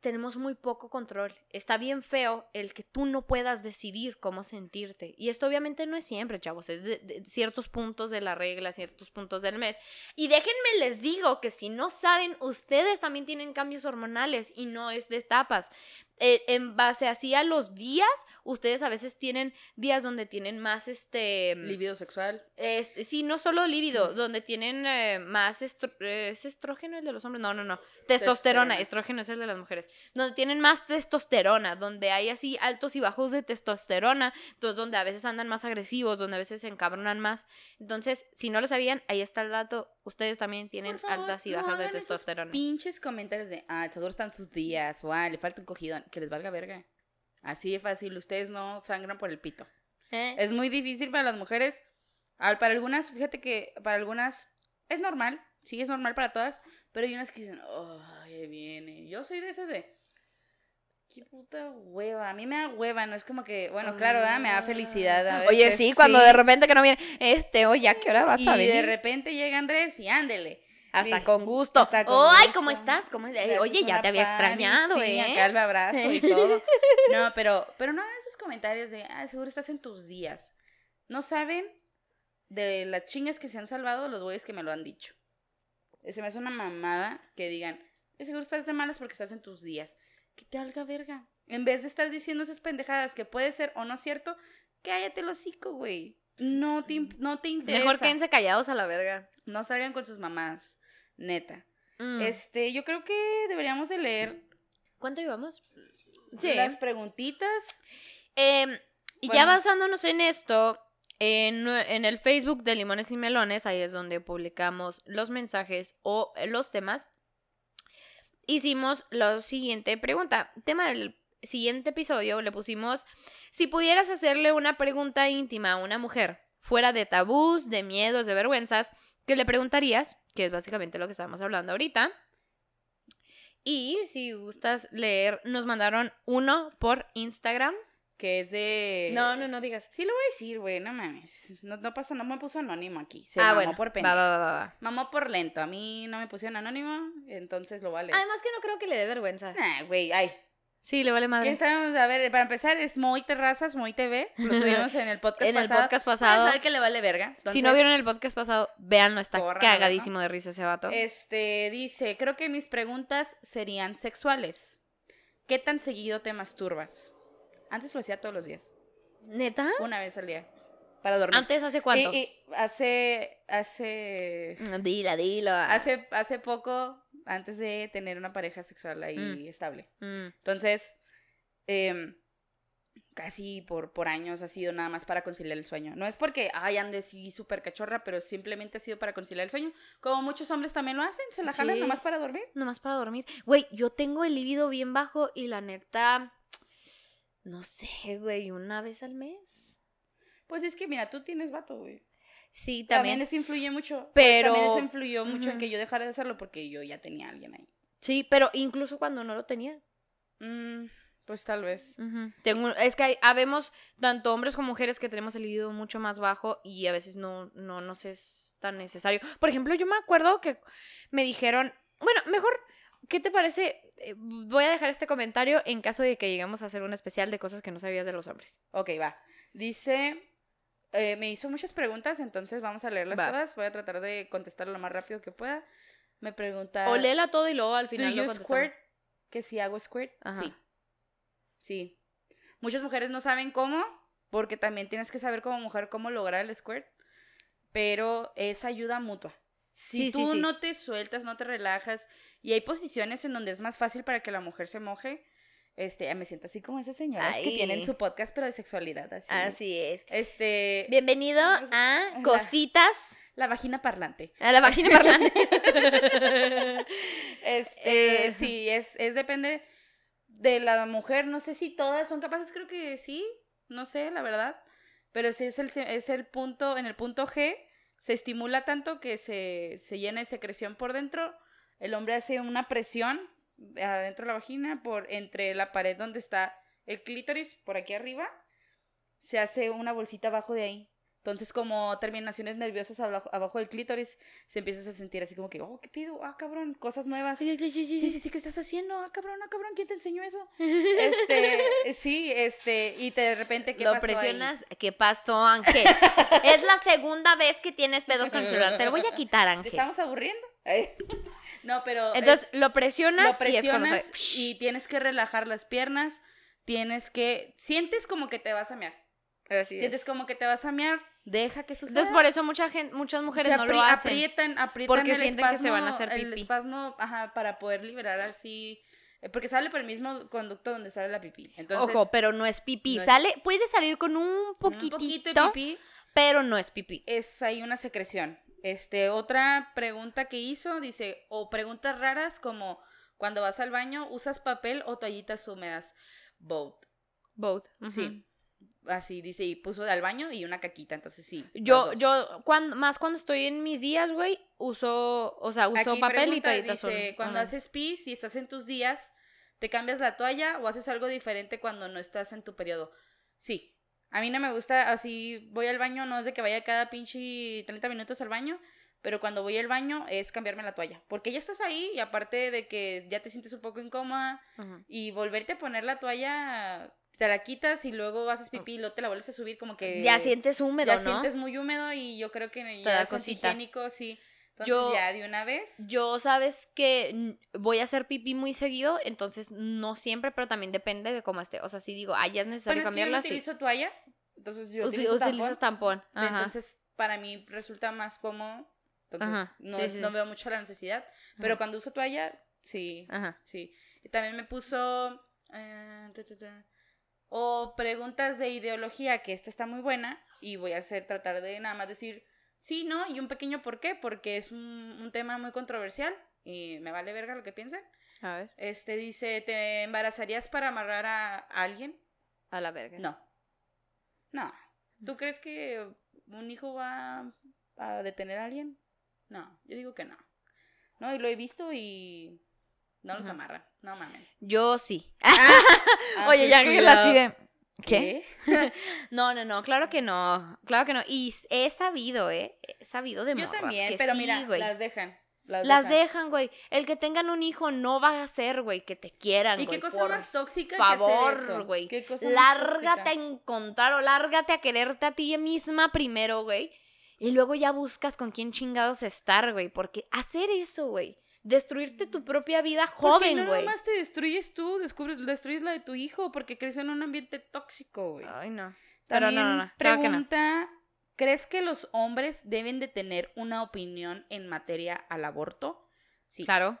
tenemos muy poco control. Está bien feo el que tú no puedas decidir cómo sentirte. Y esto obviamente no es siempre, chavos, es de, ciertos puntos de la regla, ciertos puntos del mes. Y déjenme les digo que si no saben, ustedes también tienen cambios hormonales y no es de etapas. Eh, en base así a los días, ustedes a veces tienen días donde tienen más este... Libido sexual. Este, sí, no solo líbido, donde tienen eh, más estro- eh, ¿es estrógeno el de los hombres, no, no, no, testosterona, Testosterona. estrógeno es el de las mujeres, donde tienen más testosterona, donde hay así altos y bajos de testosterona, entonces donde a veces andan más agresivos, donde a veces se encabronan más. Entonces, si no lo sabían, ahí está el dato, ustedes también tienen favor, altas y no bajas de testosterona. Pinches comentarios de, ah, seguro están sus días, o ah, le falta un cogidón. Que les valga verga. Así de fácil, ustedes no sangran por el pito. ¿Eh? Es muy difícil para las mujeres. Para algunas, fíjate que para algunas es normal, sí es normal para todas, pero hay unas que dicen, oh, ahí viene. Yo soy de esas de, Qué puta hueva. A mí me da hueva, no es como que, bueno, claro, ¿verdad? me da felicidad. a Oye, veces, sí, cuando de repente que no viene, este, oye, ¿a qué hora vas Y a de venir? repente llega Andrés y ándele. Hasta con gusto. hasta con Ay, gusto. ¿cómo estás? ¿Cómo es? Oye, ya te había extrañado, sí, ¿eh? acá el abrazo y todo. No, pero, pero no hagan esos comentarios de, ah, seguro estás en tus días. No saben de las chingas que se han salvado los güeyes que me lo han dicho. Se me hace una mamada que digan, "De seguro estás de malas porque estás en tus días. Que te valga verga. En vez de estar diciendo esas pendejadas que puede ser o no cierto, cállate el hocico, güey. No te, no te interesa. Mejor quédense callados a la verga. No salgan con sus mamás, neta. Mm. Este, yo creo que deberíamos de leer ¿Cuánto llevamos? Sí. las preguntitas. Em, y ya basándonos en esto, en, en el Facebook de Limones y Melones, ahí es donde publicamos los mensajes o los temas, hicimos la siguiente pregunta. Tema del siguiente episodio le pusimos, si pudieras hacerle una pregunta íntima a una mujer, fuera de tabús, de miedos, de vergüenzas, ¿qué le preguntarías? Que es básicamente lo que estábamos hablando ahorita. Y si gustas leer, nos mandaron uno por Instagram. Que es de. No, no, no digas. Sí lo voy a decir, güey, no mames. No, no pasa, no me puso anónimo aquí. Se ah, mamó bueno. por pendejo. va, va, va, va. Mamó por lento. A mí no me pusieron anónimo, entonces lo voy a leer. Además que no creo que le dé vergüenza. Nah, güey, ay. Sí, le vale ¿Qué madre. estábamos a ver? Para empezar, es Moy Terrazas, Moy TV. Lo tuvimos en el podcast En el pasado. podcast pasado. saber que le vale verga. si no vieron el podcast pasado, véanlo, está corran a cagadísimo de risa ese vato. Este dice, creo que mis preguntas serían sexuales. ¿Qué tan seguido te masturbas? Antes lo hacía todos los días, ¿Neta? una vez al día, para dormir. ¿Antes hace cuánto? Y- y hace, hace, Mm, Dila, dilo. hace, hace poco, antes de tener una pareja sexual ahí Mm. estable. Mm. Entonces, em, casi por, por años ha sido nada más para conciliar el sueño. No es porque, ay, ande así súper cachorra, pero simplemente ha sido para conciliar el sueño. Como muchos hombres también lo hacen, se la jalan Sí. nomás para dormir. Nomás para dormir. Güey, yo tengo el líbido bien bajo y la neta. No sé, güey, una vez al mes. Pues es que, mira, tú tienes vato, güey. Sí, También. también. eso influye mucho. Pero- También eso influyó mucho en que yo dejara de hacerlo porque yo ya tenía a alguien ahí. Sí, pero incluso cuando no lo tenía. Mm, pues tal vez. Tengo, es que hay, habemos tanto hombres como mujeres que tenemos el libido mucho más bajo y a veces no, no nos es tan necesario. Por ejemplo, yo me acuerdo que me dijeron, bueno, mejor, ¿qué te parece? Eh, Voy a dejar este comentario en caso de que lleguemos a hacer un especial de cosas que no sabías de los hombres. Ok, va. Dice, eh, me hizo muchas preguntas, entonces vamos a leerlas Va. todas. Voy a tratar de contestar lo más rápido que pueda. Me pregunta... O léela todo y luego al ¿Do final lo you squirt? Que si hago squirt, Ajá. sí. Sí. Muchas mujeres no saben cómo, porque también tienes que saber como mujer cómo lograr el squirt, pero es ayuda mutua. Si Sí, sí, tú sí. no te sueltas, no te relajas, y hay posiciones en donde es más fácil para que la mujer se moje, este, me siento así como esas señoras que Ay. tienen su podcast, pero de sexualidad, así. Así es. Este, Bienvenido a la- Cositas la vagina parlante. a la página parlante. Este, Eh. sí, es, es depende de la mujer. No sé si todas son capaces, creo que sí. No sé, la verdad. Pero sí es el, es el punto, en el punto G, se estimula tanto que se, se llena de secreción por dentro. El hombre hace una presión adentro de la vagina por entre la pared donde está el clítoris, por aquí arriba. Se hace una bolsita abajo de ahí. Entonces, como terminaciones nerviosas abajo, abajo del clítoris, se empiezas a sentir así como que, oh, ¿qué pido? Ah, cabrón, cosas nuevas. Sí, sí, sí, sí, Sí, sí, ¿qué estás haciendo? Ah, cabrón, ah, cabrón, ¿quién te enseñó eso? Este, sí, este, y te- de repente, ¿qué lo pasó ahí? presionas. ¿Qué pasó, Ángel? es la segunda vez que tienes pedos con el celular. Te lo voy a quitar, ¿Te Ángel. estamos aburriendo? no, pero Entonces es- lo presionas, lo y es cuando presionas y tienes que relajar las piernas, tienes que, sientes como que te vas a mear, Así es. sientes como que te vas a mear, deja que suceda. Entonces por eso mucha gente, muchas mujeres no lo hacen. Aprietan, aprietan porque el sienten que se espasmo, van a hacer El pipí. espasmo, ajá, para poder liberar así, eh, porque sale por el mismo conducto donde sale la pipí. Entonces, Ojo, pero no es pipí. no es- Sale, puede salir con un poquitito, un poquito de pipí pero no es pipí. es ahí una secreción. Este, otra pregunta que hizo, dice, o preguntas raras como cuando vas al baño, ¿usas papel o toallitas húmedas? Both. Both. Sí. Así dice, y puso al baño y una caquita, entonces sí. Yo, yo, cuando, más cuando estoy en mis días, güey, uso, o sea, uso Aquí papel y toallitas dice, cuando haces pis, si estás en tus días, ¿Te cambias la toalla o haces algo diferente cuando no estás en tu periodo? Sí. A mí no me gusta así, voy al baño, no es de que vaya cada pinche 30 minutos al baño, pero cuando voy al baño es cambiarme la toalla. Porque ya estás ahí y aparte de que ya te sientes un poco incómoda Ujú. y volverte a poner la toalla, te la quitas y luego haces pipí y luego te la vuelves a subir como que... Ya sientes húmedo, ya ¿no? sientes muy húmedo y yo creo que ya es antihigiénico, sí. Entonces Yo- ya de una vez. Yo sabes que voy a hacer pipí muy seguido, entonces no siempre, pero también depende de cómo esté. O sea, si digo, ah, ya es necesario Bueno, es que yo no cambiarla, sí. utilizo toalla, entonces yo utilizo tampón. tampón. Ajá. Entonces, para mí resulta más cómodo. Entonces, Ajá, no, sí, sí. no veo mucho la necesidad. Pero Ajá. cuando uso toalla, sí. Ajá. Sí. Y también me puso. eh, ta, ta, ta. O preguntas de ideología, que esta está muy buena. Y voy a hacer, tratar de nada más decir sí, no, y un pequeño por qué, porque es un, un tema muy controversial. Y me vale verga lo que piensen. A ver. Este dice: ¿Te embarazarías para amarrar a, alguien? A la verga. No. No. ¿Tú crees que un hijo va a detener a alguien? No, yo digo que no. No, y lo he visto y no los Ajá. amarran. No mames. Yo sí. Ah, Oye, ya que la sigue. ¿Qué? No, no, no, claro que no. Claro que no. Y he sabido, ¿eh? He sabido de Yo morras también, que pero sí, mira, güey. las dejan. Las, Las dejan. dejan, güey. El que tengan un hijo no va a ser, güey, que te quieran, ¿Y güey. qué cosa por más tóxica favor, que hacer eso? güey. ¿Qué cosa más Lárgate a encontrar o lárgate a quererte a ti misma primero, güey. Y luego ya buscas con quién chingados estar, güey. Porque hacer eso, güey. Destruirte tu propia vida Porque joven, no güey. nomás te destruyes tú, descubres, destruyes la de tu hijo porque creció en un ambiente tóxico, güey. Ay, no. Pero También no, no, no. Claro que no. pregunta, ¿crees que los hombres deben de tener una opinión en materia al aborto? Sí. Claro.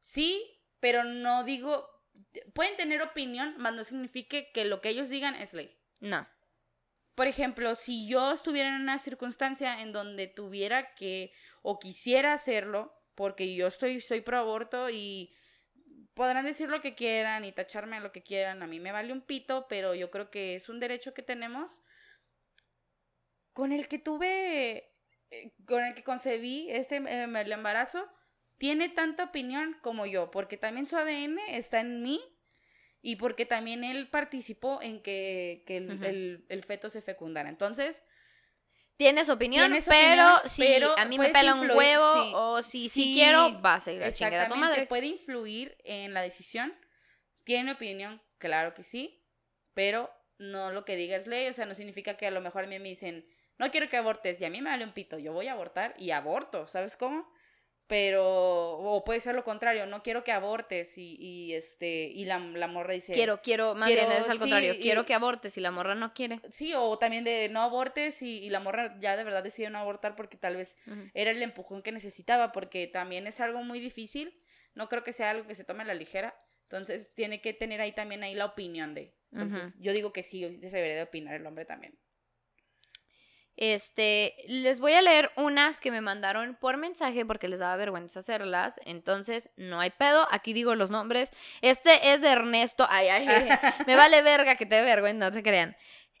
Sí, pero no digo, pueden tener opinión, mas no signifique que lo que ellos digan es ley. No. Por ejemplo, si yo estuviera en una circunstancia en donde tuviera que o quisiera hacerlo, porque yo estoy, soy pro aborto y podrán decir lo que quieran y tacharme lo que quieran, a mí me vale un pito, pero yo creo que es un derecho que tenemos con el que tuve, eh, con el que concebí este eh, el embarazo, tiene tanta opinión como yo, porque también su ADN está en mí y porque también él participó en que, que el, el feto se fecundara. Entonces, Tienes opinión, Tienes pero opinión, si pero a mí me pela un huevo sí. o si sí, quiero, vas a ir a chingar a tu madre. puede influir en la decisión. Tiene opinión, claro que sí, pero no lo que diga es ley, o sea, no significa que a lo mejor a mí me dicen, no quiero que abortes, y a mí me vale un pito, yo voy a abortar y aborto, ¿sabes cómo? Pero, o puede ser lo contrario, no quiero que abortes y, y este, y la, la morra dice... Quiero, quiero, más Quiero, bien es al sí, contrario, y- quiero que abortes y la morra no quiere. Sí, o también de no abortes y, y la morra ya de verdad decide no abortar porque tal vez era el empujón que necesitaba, porque también es algo muy difícil, no creo que sea algo que se tome a la ligera, entonces tiene que tener ahí también ahí la opinión de, entonces yo digo que sí, se debería de opinar el hombre también. Este, les voy a leer unas que me mandaron por mensaje porque les daba vergüenza hacerlas. Entonces, no hay pedo. Aquí digo los nombres. Este es de Ernesto. Ay, ay, ay, me vale verga que te dé vergüenza, no se crean.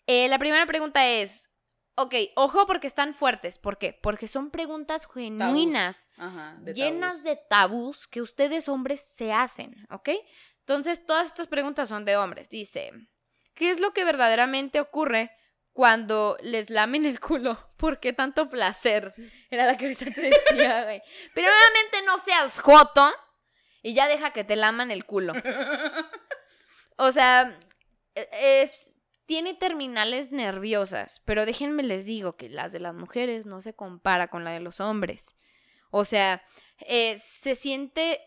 Eh, la primera pregunta es: Ok, ojo porque están fuertes. ¿Por qué? Porque son preguntas genuinas, Ajá, de llenas tabús. de tabús que ustedes hombres se hacen, ¿ok? Entonces, todas estas preguntas son de hombres. Dice: ¿Qué es lo que verdaderamente ocurre cuando les lamen el culo? ¿Por qué tanto placer? Era la que ahorita te decía, güey. Pero obviamente no seas joto y ya deja que te laman el culo. O sea, e- es, tiene terminales nerviosas, pero déjenme les digo que las de las mujeres no se compara con la de los hombres. O sea, eh, se siente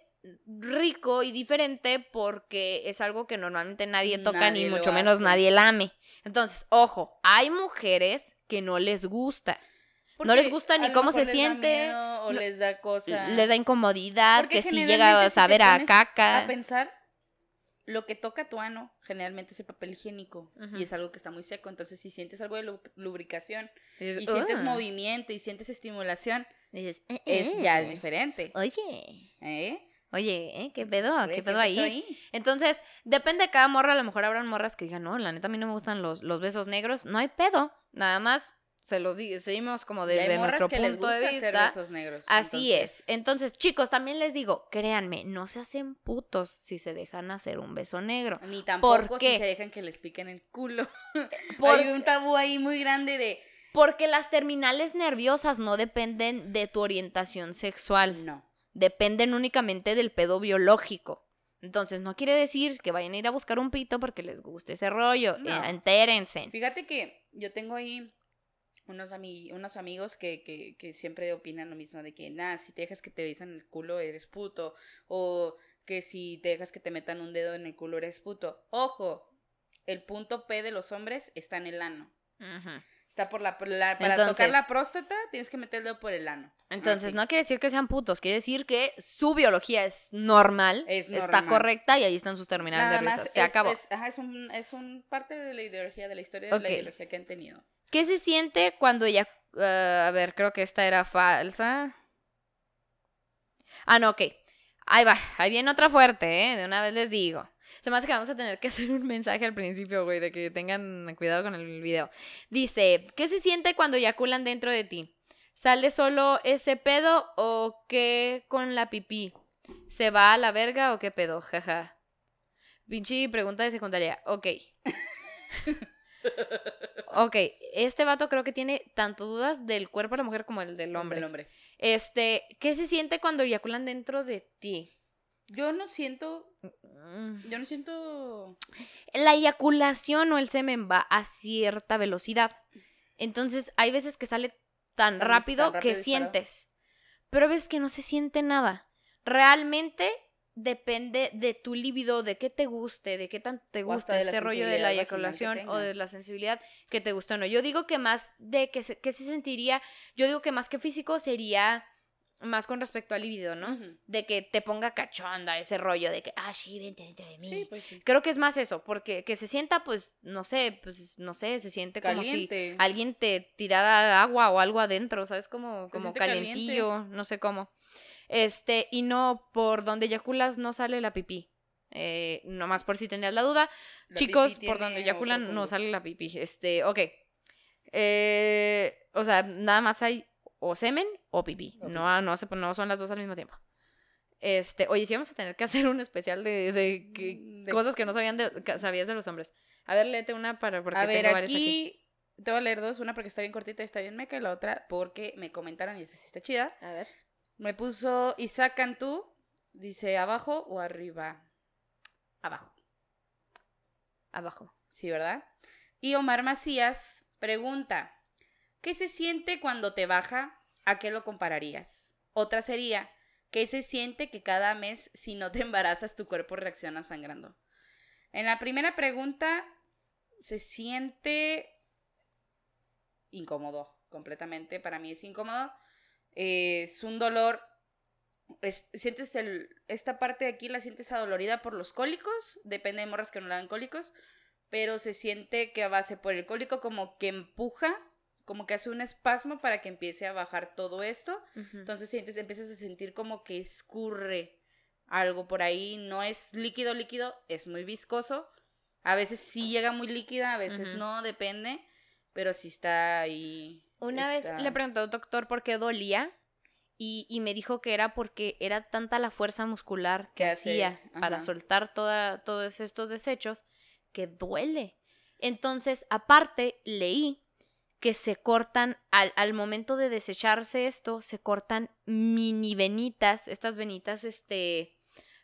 rico y diferente porque es algo que normalmente nadie toca Nadie ni mucho menos nadie lame. Entonces, ojo, hay mujeres que no les gusta. no les gusta ni cómo se siente, miedo o no- les da cosa. Les da incomodidad, Porque que si llega a saber a caca. A pensar, lo que toca tu ano generalmente es el papel higiénico y es algo que está muy seco. Entonces, si sientes algo de lu- lubricación y sientes movimiento y sientes estimulación, Dices, "Eh, es, ya es eh". diferente. Oye, ¿Eh? Oye, ¿eh? ¿Qué pedo? ¿Qué pedo ahí? Entonces, depende de cada morra. A lo mejor habrán morras que digan, no, la neta a mí no me gustan los, los besos negros. No hay pedo. Nada más se los decimos como desde nuestro que les punto de gusta hacer vista. besos negros. Así es. entonces- chicos, también les digo, créanme, no se hacen putos si se dejan hacer un beso negro. Ni tampoco ¿Por si se dejan que les piquen el culo. Por- Hay un tabú ahí muy grande de Porque las terminales nerviosas no dependen de tu orientación sexual, no. Dependen únicamente del pedo biológico. Entonces, no quiere decir que vayan a ir a buscar un pito porque les guste ese rollo. No. Eh, entérense. Fíjate que yo tengo ahí unos, ami- unos amigos que, que, que siempre opinan lo mismo, de que, nada, si te dejas que te besan el culo, eres puto. O que si te dejas que te metan un dedo en el culo, eres puto. Ojo, el punto P de los hombres está en el ano. Ujú. Está por la, por la- para Entonces- tocar la próstata, tienes que meter el dedo por el ano. Entonces, Así. no quiere decir que sean putos, quiere decir que su biología es normal, Es está correcta y ahí están sus terminales Nada nerviosas. más Se es, acabó. Es, ajá, es un, es un parte de la ideología, de la historia de la ideología que han tenido. ¿Qué se siente cuando ella... ah, a ver, creo que esta era falsa. Ah, no, ok. Ahí va, ahí viene otra fuerte, ¿eh? De una vez les digo. Se me hace que vamos a tener que hacer un mensaje al principio, güey, de que tengan cuidado con el video. Dice, ¿qué se siente cuando eyaculan dentro de ti? ¿Sale solo ese pedo o qué con la pipí? ¿Se va a la verga o qué pedo? Jaja. Pinche pregunta de secundaria. Ok. Ok, este vato creo que tiene tanto dudas del cuerpo de la mujer como el del hombre. El hombre. Este, ¿qué se siente cuando eyaculan dentro de ti? Yo no siento. Yo no siento La eyaculación o el semen va a cierta velocidad. Entonces, hay veces que sale tan Tan- rápido tan rápido que disparado. sientes. Pero ves que no se siente nada. Realmente depende de tu libido, de qué te guste, de qué tanto te gusta este rollo de la eyaculación o de la sensibilidad que te gusta o no. Yo digo que más de que se, que se sentiría, yo digo que más que físico sería más con respecto al libido, ¿no? De que te ponga cachonda ese rollo de que, ah, sí, vente dentro de mí. Sí, pues sí. Creo que es más eso, porque que se sienta, pues, no sé, pues, no sé, se siente como si Caliente. alguien te tirara agua o algo adentro, ¿sabes? Como, como calientillo, no sé cómo. Este, y no, por donde eyaculas no sale la pipí. Eh, nomás por si tenías la duda. La Chicos, por donde eyaculan no sale la pipí. Este, ok. Eh, o sea, nada más hay o semen o pipí. No, no, se, no son las dos al mismo tiempo. Este, oye, sí vamos a tener que hacer un especial de, Mm, de- cosas que no sabían de, que sabías de los hombres. A ver, léete una para porque A ver, tengo varias aquí, te voy a leer dos, una porque está bien cortita y está bien meca, y la otra porque me comentaron y esta sí está chida. A ver. Me puso Isaac Cantú, dice abajo o arriba. Abajo, Abajo. sí, ¿verdad? Y Omar Macías pregunta, ¿qué se siente cuando te baja? ¿A qué lo compararías? Otra sería, ¿qué se siente que cada mes si no te embarazas tu cuerpo reacciona sangrando? En la primera pregunta se siente incómodo, completamente. Para mí es incómodo. Eh, es un dolor. es- sientes el, esta parte de aquí la sientes adolorida por los cólicos. Depende de morras que no le dan cólicos. Pero se siente que a base por el cólico como que empuja, como que hace un espasmo para que empiece a bajar todo esto. Entonces sientes, empiezas a sentir como que escurre algo por ahí. No es líquido, líquido, es muy viscoso. A veces sí llega muy líquida, a veces no, depende. Pero sí está ahí. Una vez le pregunté al doctor por qué dolía y, y me dijo que era porque era tanta la fuerza muscular que Que hacía para soltar toda, todos estos desechos que duele. Entonces, aparte, leí que se cortan, al, al momento de desecharse esto, se cortan mini venitas, estas venitas, este,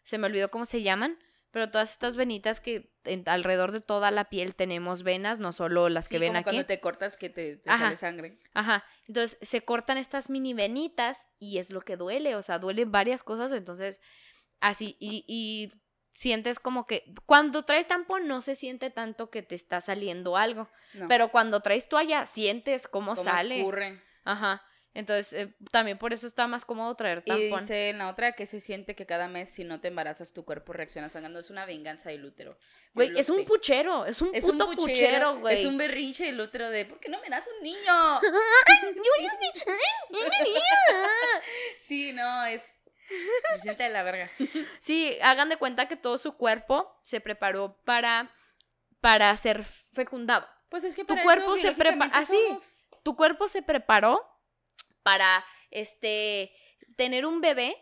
se me olvidó cómo se llaman, pero todas estas venitas que en- alrededor de toda la piel tenemos venas, no solo las que Sí, ven como aquí. cuando te cortas que te, te Ajá. sale sangre. Ajá, entonces se cortan estas mini venitas y es lo que duele, o sea, duelen varias cosas, entonces así, y, y sientes como que cuando traes tampón no se siente tanto que te está saliendo algo, No, pero cuando traes toalla sientes cómo, cómo sale. escurre. Ajá, entonces eh, también por eso está más cómodo traer Y tampón. dice en la otra que se siente que cada mes si no te embarazas tu cuerpo reacciona sangrando. Es una venganza del útero. Güey, es un sé. puchero, es un Es puto un puchero, güey. Es un berrinche del útero de ¿por qué no me das un niño? sí, no, es. Se siente de la verga. Sí, hagan de cuenta que todo su cuerpo se preparó para, para ser fecundado. Pues es que Tu para cuerpo eso se prepara- así. somos. tu cuerpo se preparó para, este, tener un bebé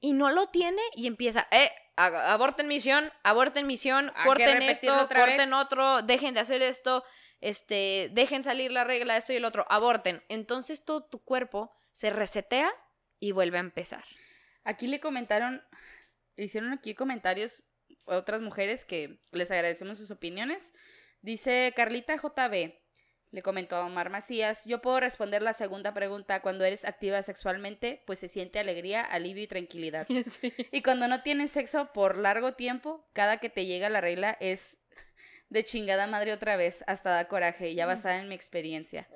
y no lo tiene y empieza, eh, aborten misión, aborten misión, corten esto, corten vez. otro, dejen de hacer esto, este, dejen salir la regla, esto y el otro, aborten. Entonces todo tu cuerpo se resetea y vuelve a empezar. Aquí le comentaron, le hicieron aquí comentarios otras mujeres que les agradecemos sus opiniones. Dice Carlita JB, le comentó a Omar Macías, yo puedo responder la segunda pregunta, cuando eres activa sexualmente, pues se siente alegría, alivio y tranquilidad. Y cuando no tienes sexo por largo tiempo, cada que te llega la regla es de chingada madre otra vez, hasta da coraje, ya basada en mi experiencia.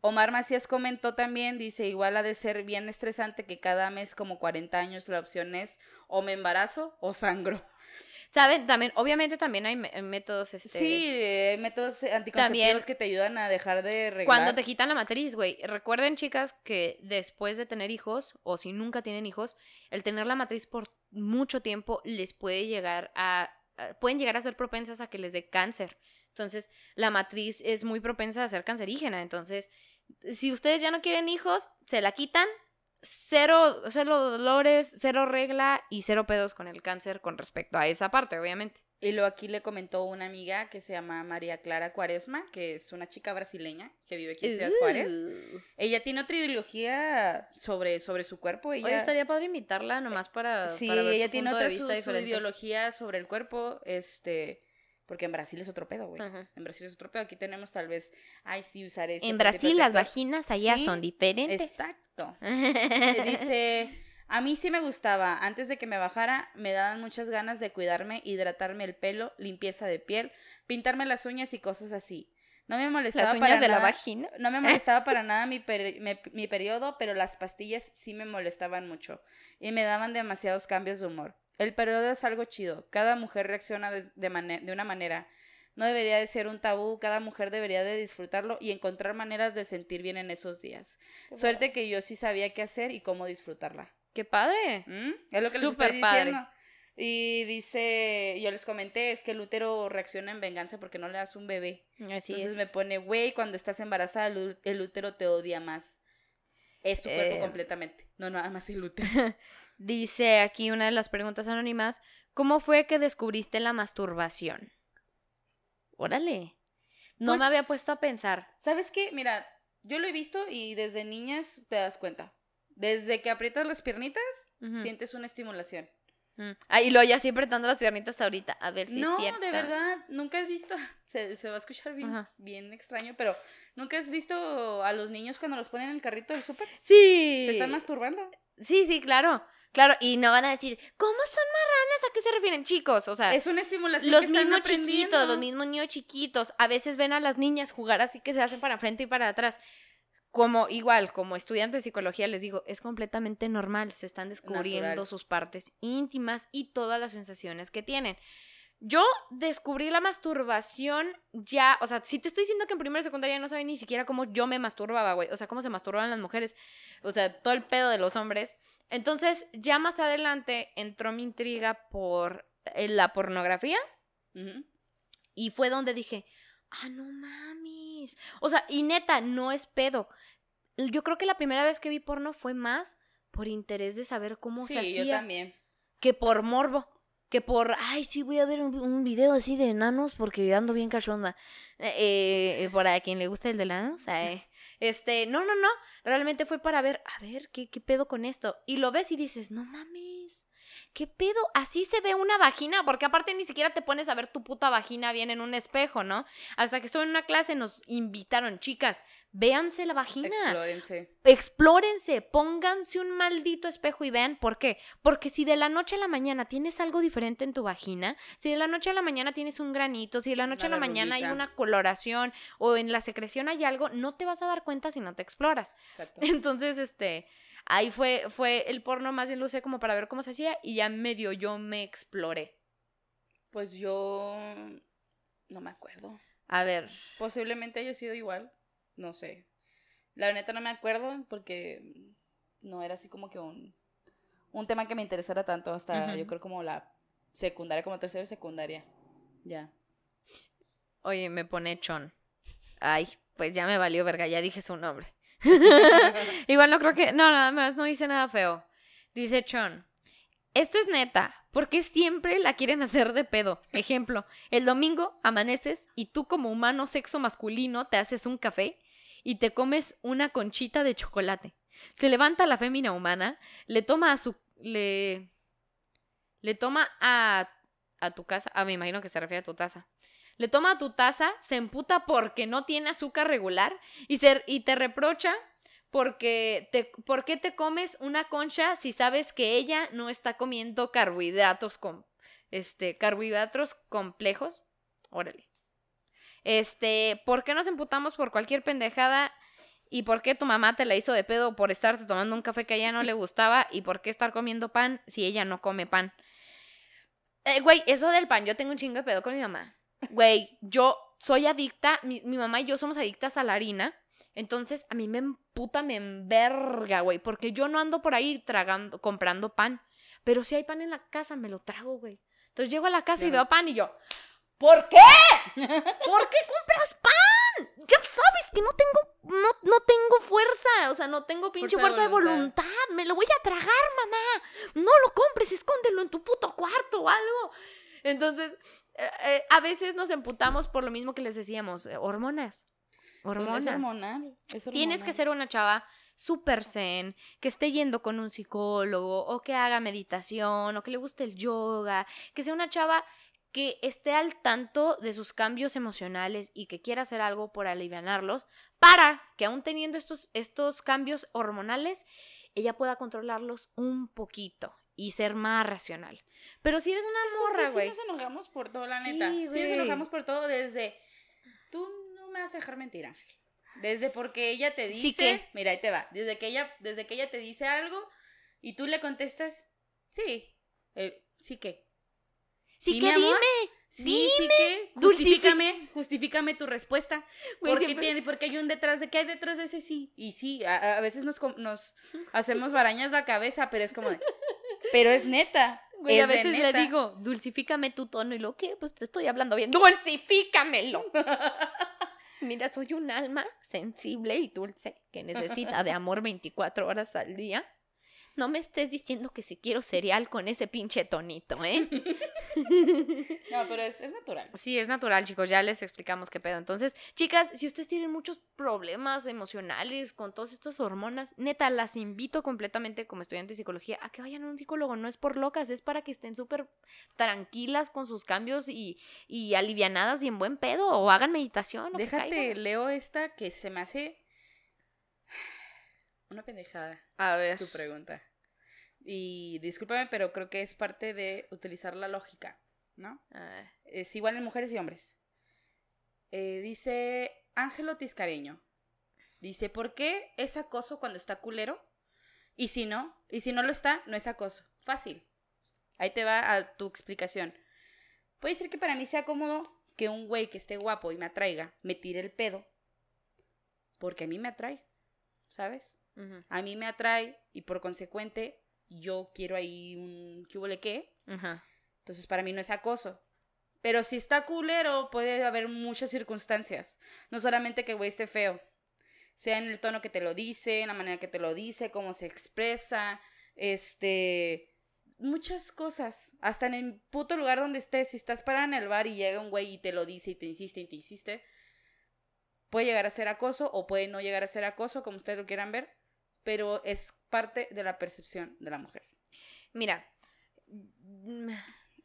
Omar Macías comentó también, dice, igual ha de ser bien estresante que cada mes como 40 años la opción es o me embarazo o sangro. ¿Saben? También, obviamente también hay métodos, este... Sí, eh, métodos anticonceptivos También- que te ayudan a dejar de reglar. Cuando te quitan la matriz, güey. Recuerden, chicas, que después de tener hijos, o si nunca tienen hijos, el tener la matriz por mucho tiempo les puede llegar a. a- pueden llegar a ser propensas a que les dé cáncer. Entonces, la matriz es muy propensa a ser cancerígena. Entonces, si ustedes ya no quieren hijos, se la quitan. Cero, cero dolores, cero regla y cero pedos con el cáncer con respecto a esa parte, obviamente. Y luego aquí le comentó una amiga que se llama María Clara Cuaresma, que es una chica brasileña que vive aquí en Ciudad Juárez. Ella tiene otra ideología sobre, sobre su cuerpo. Ella, Oye, estaría padre invitarla nomás para, sí, para ver ella su tiene punto de otra vista su, su ideología sobre el cuerpo, este, porque en Brasil es otro pedo, güey. En Brasil es otro pedo. Aquí tenemos tal vez, ay, sí, usar este. En Brasil las vaginas allá Sí, son diferentes. Exacto. Que dice, a mí sí me gustaba, antes de que me bajara, me daban muchas ganas de cuidarme, hidratarme el pelo, limpieza de piel, pintarme las uñas y cosas así. No me molestaba Las uñas para de la nada- vagina. No me molestaba para nada mi, peri- me- mi periodo, pero las pastillas sí me molestaban mucho y me daban demasiados cambios de humor. El periodo es algo chido, cada mujer reacciona de, de mane- de una manera. No debería de ser un tabú, cada mujer debería de disfrutarlo y encontrar maneras de sentir bien en esos días. Suerte que yo sí sabía qué hacer y cómo disfrutarla. ¡Qué padre! ¿Mm? Es lo que les Súper estoy padre. diciendo. Y dice, yo les comenté, es que el útero reacciona en venganza porque no le das un bebé. Así Entonces es. me pone, güey, cuando estás embarazada, el, útero te odia más. Es tu cuerpo Eh. completamente, no nada más el útero. Dice aquí una de las preguntas anónimas, ¿cómo fue que descubriste la masturbación? Órale. No Pues- me había puesto a pensar. ¿Sabes qué? Mira, yo lo he visto y desde niñas te das cuenta. Desde que aprietas las piernitas, sientes una estimulación. Mm. Ah, y lo ya así apretando las piernitas hasta ahorita. A ver si no, es de verdad, nunca has visto, se, se va a escuchar bien, Ajá. bien extraño, pero nunca has visto a los niños cuando los ponen en el carrito del súper. Sí. Se están masturbando. Sí, sí, claro. Claro, y no van a decir, ¿cómo son marranas? ¿A qué se refieren, chicos? O sea, Es una estimulación los que mismos chiquitos, los mismos niños chiquitos, a veces ven a las niñas jugar así que se hacen para frente y para atrás. Como igual, como estudiante de psicología les digo, es completamente normal, se están descubriendo Natural. sus partes íntimas y todas las sensaciones que tienen. Yo descubrí la masturbación ya, o sea, si te estoy diciendo que en primera y secundaria no sabía ni siquiera cómo yo me masturbaba, güey, o sea, cómo se masturbaban las mujeres, o sea, todo el pedo de los hombres. Entonces, ya más adelante entró mi intriga por eh, la pornografía y fue donde dije, ah, no mames. O sea, y neta, no es pedo. Yo creo que la primera vez que vi porno fue más por interés de saber cómo se Sí, yo hacía también. que por morbo. Que por, ay, sí, voy a ver un, un video así de enanos porque ando bien cachonda. Eh, eh, para quien le guste el de enanos. eh, este, no, no, no. Realmente fue para ver, a ver, ¿qué, ¿qué pedo con esto? Y lo ves y dices, no mames. ¿Qué pedo? Así se ve una vagina, porque aparte ni siquiera te pones a ver tu puta vagina bien en un espejo, ¿no? Hasta que estuve en una clase nos invitaron, chicas, véanse la vagina Explórense. explórense, pónganse un maldito espejo y vean por qué. Porque si de la noche a la mañana tienes algo diferente en tu vagina, si de la noche a la mañana tienes un granito, si de la noche Una a la mañana hay una coloración o en la secreción hay algo, no te vas a dar cuenta si no te exploras. Exacto. Entonces, este, ahí fue, fue el porno más lo usé como para ver cómo se hacía y ya medio yo me exploré. Pues yo no me acuerdo. A ver, Posiblemente haya sido igual. No sé. La neta no me acuerdo porque no era así como que un, un tema que me interesara tanto hasta yo creo como la secundaria, como tercera y secundaria. Ya. oye, me pone chon. Ay, pues ya me valió verga, ya dije su nombre. Igual no creo que, no, nada más, no dice nada feo. Dice Chon, esto es neta, porque siempre la quieren hacer de pedo. Ejemplo, el domingo amaneces y tú como humano sexo masculino te haces un café y te comes una conchita de chocolate. Se levanta la fémina humana, le toma a su... le... le toma a... a tu casa, ah, me imagino que se refiere a tu taza. Le toma tu taza, se emputa porque no tiene azúcar regular y, y te reprocha porque te, ¿por qué te comes una concha si sabes que ella no está comiendo carbohidratos con este carbohidratos complejos? Órale. Este, ¿por qué nos emputamos por cualquier pendejada? ¿Y por qué tu mamá te la hizo de pedo por estarte tomando un café que a ella no le gustaba? ¿Y por qué estar comiendo pan si ella no come pan? Eh, güey, eso del pan, yo tengo un chingo de pedo con mi mamá. Güey, yo soy adicta, mi, mi mamá y yo somos adictas a la harina. Entonces, a mí me emputa, me enverga, güey, porque yo no ando por ahí tragando, comprando pan. Pero si hay pan en la casa, me lo trago, güey. Entonces llego a la casa y veo pan y yo, ¿por qué? ¿Por qué compras pan? Ya sabes que no tengo, no, no tengo fuerza, o sea, no tengo pinche Fuerza de voluntad. voluntad. Me lo voy a tragar, mamá. No lo compres, escóndelo en tu puto cuarto o algo. Entonces, eh, eh, a veces nos emputamos por lo mismo que les decíamos, eh, hormonas. Hormonas. Es hormonal. es Tienes que ser una chava súper zen, que esté yendo con un psicólogo, o que haga meditación, o que le guste el yoga, que sea una chava que esté al tanto de sus cambios emocionales y que quiera hacer algo por alivianarlos, para que aún teniendo estos, estos cambios hormonales, ella pueda controlarlos un poquito y ser más racional. Pero si eres Es una morra, sí güey. nos enojamos por todo, la Sí, neta. Sí, güey. nos enojamos por todo desde. Tú no me vas a dejar mentir, Ángel. Desde porque ella te dice. Sí que. Mira, ahí te va. Desde que ella, desde que ella te dice algo y tú le contestas, sí. eh, sí que. Sí, ¿Sí, que amor? dime. Sí, sí que. Justifícame, justifícame tu respuesta. Güey, Porque, siempre- tiene, porque hay un detrás de. ¿Qué hay detrás de ese sí? Y sí, a, a veces nos, nos hacemos barañas la cabeza, pero es como de. Pero es neta. Güey, es a veces le digo, dulcifícame tu tono y lo que, pues te estoy hablando bien. ¡Dulcifícamelo! Mira, soy un alma sensible y dulce que necesita de amor 24 horas al día. No me estés diciendo que si quiero cereal con ese pinche tonito, ¿eh? No, pero es, es natural. Sí, es natural, chicos, ya les explicamos qué pedo. Entonces, chicas, si ustedes tienen muchos problemas emocionales con todas estas hormonas, neta, las invito completamente como estudiante de psicología a que vayan a un psicólogo. No es por locas, es para que estén súper tranquilas con sus cambios y, y alivianadas y en buen pedo, o hagan meditación. o Déjate, leo esta que se me hace una pendejada A ver. tu pregunta. Y discúlpame, pero creo que es parte de utilizar la lógica, ¿no? Es igual en mujeres y hombres. Eh, dice Ángelo Tiscareño. Dice, ¿por qué es acoso cuando está culero? Y si no, y si no lo está, no es acoso. Fácil. Ahí te va a tu explicación. Puede ser que para mí sea cómodo que un güey que esté guapo y me atraiga, me tire el pedo. Porque a mí me atrae, ¿sabes? A mí me atrae y por consecuente yo quiero ahí un ¿qué huele qué? Entonces para mí no es acoso. Pero si está culero, puede haber muchas circunstancias. No solamente que el güey esté feo. Sea en el tono que te lo dice, en la manera que te lo dice, cómo se expresa, este... Muchas cosas. Hasta en el puto lugar donde estés. Si estás parada en el bar y llega un güey y te lo dice y te insiste y te insiste. Puede llegar a ser acoso o puede no llegar a ser acoso, como ustedes lo quieran ver. Pero es parte de la percepción de la mujer. Mira. mm,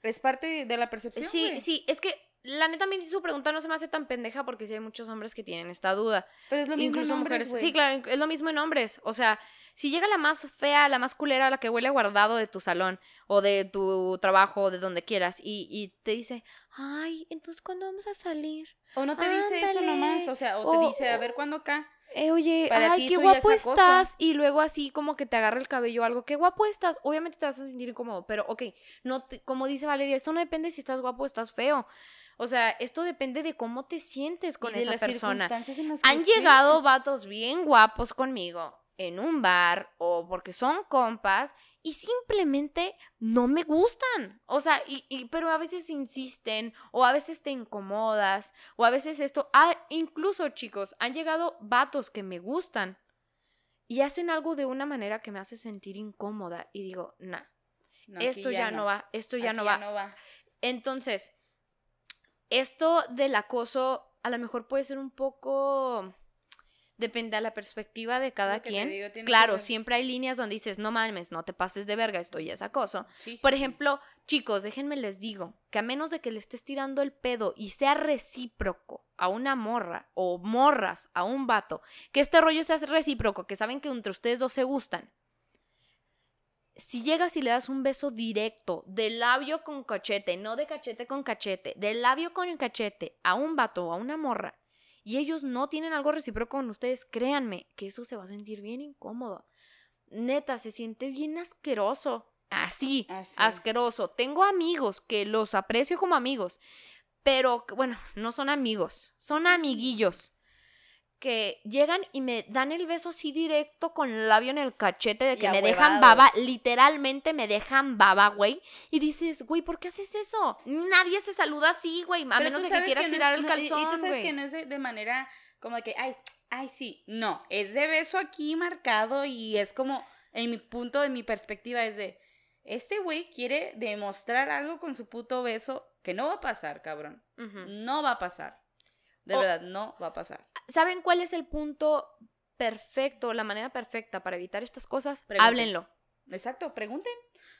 Es parte de la percepción. Sí, güey. sí, es que la neta a mí su pregunta no se me hace tan pendeja porque sí hay muchos hombres que tienen esta duda. Pero es lo mismo Incluso en hombres, mujeres. Sí, claro, es lo mismo en hombres. O sea, si llega la más fea, la más culera, la que huele a guardado de tu salón o de tu trabajo o de donde quieras y, y te dice, ay, entonces ¿cuándo vamos a salir? O no te dice eso nomás, o sea, o, O- te dice, a ver cuándo acá. Eh, oye, Para ay, qué guapo estás. Y luego así como que te agarra el cabello o algo, qué guapo estás. Obviamente te vas a sentir incómodo, pero ok, no te- como dice Valeria, esto no depende si estás guapo o estás feo. O sea, esto depende de cómo te sientes con y de esa las persona. Han llegado vatos bien guapos conmigo. En un bar o porque son compas y simplemente no me gustan. O sea, y, pero a veces insisten o a veces te incomodas o a veces esto. Ah, incluso chicos, han llegado vatos que me gustan y hacen algo de una manera que me hace sentir incómoda y digo, nah, esto ya, no. va, esto ya no, va. no va. Entonces, esto del acoso a lo mejor puede ser un poco depende de la perspectiva de cada quien. claro, siempre hay líneas donde dices, no mames, no te pases de verga, esto ya es acoso. Por ejemplo, chicos, déjenme les digo que a menos de que le estés tirando el pedo y sea recíproco a una morra o morras a un vato, que este rollo sea recíproco, que saben que entre ustedes dos se gustan. Si llegas y le das un beso directo, de labio con cachete, no de cachete con cachete, de labio con cachete, a un vato o a una morra, y ellos no tienen algo recíproco con ustedes, créanme que eso se va a sentir bien incómodo. Neta, se siente bien asqueroso. Así, Así. asqueroso. Tengo amigos que los aprecio como amigos, pero bueno, no son amigos, son amiguillos que llegan y me dan el beso así directo con el labio en el cachete de que me dejan baba, literalmente me dejan baba, güey. Y dices, güey, ¿por qué haces eso? Nadie se saluda así, güey, a menos de que quieras tirar el calzón, Y, tú sabes que no es de, manera como de que, ay, ay, sí, no, es de beso aquí marcado y es como, en mi punto, en mi perspectiva, es de, este güey quiere demostrar algo con su puto beso que no va a pasar, cabrón. No va a pasar. De verdad, no va a pasar. ¿Saben cuál es el punto perfecto, la manera perfecta para evitar estas cosas? Háblenlo. Exacto, pregunten.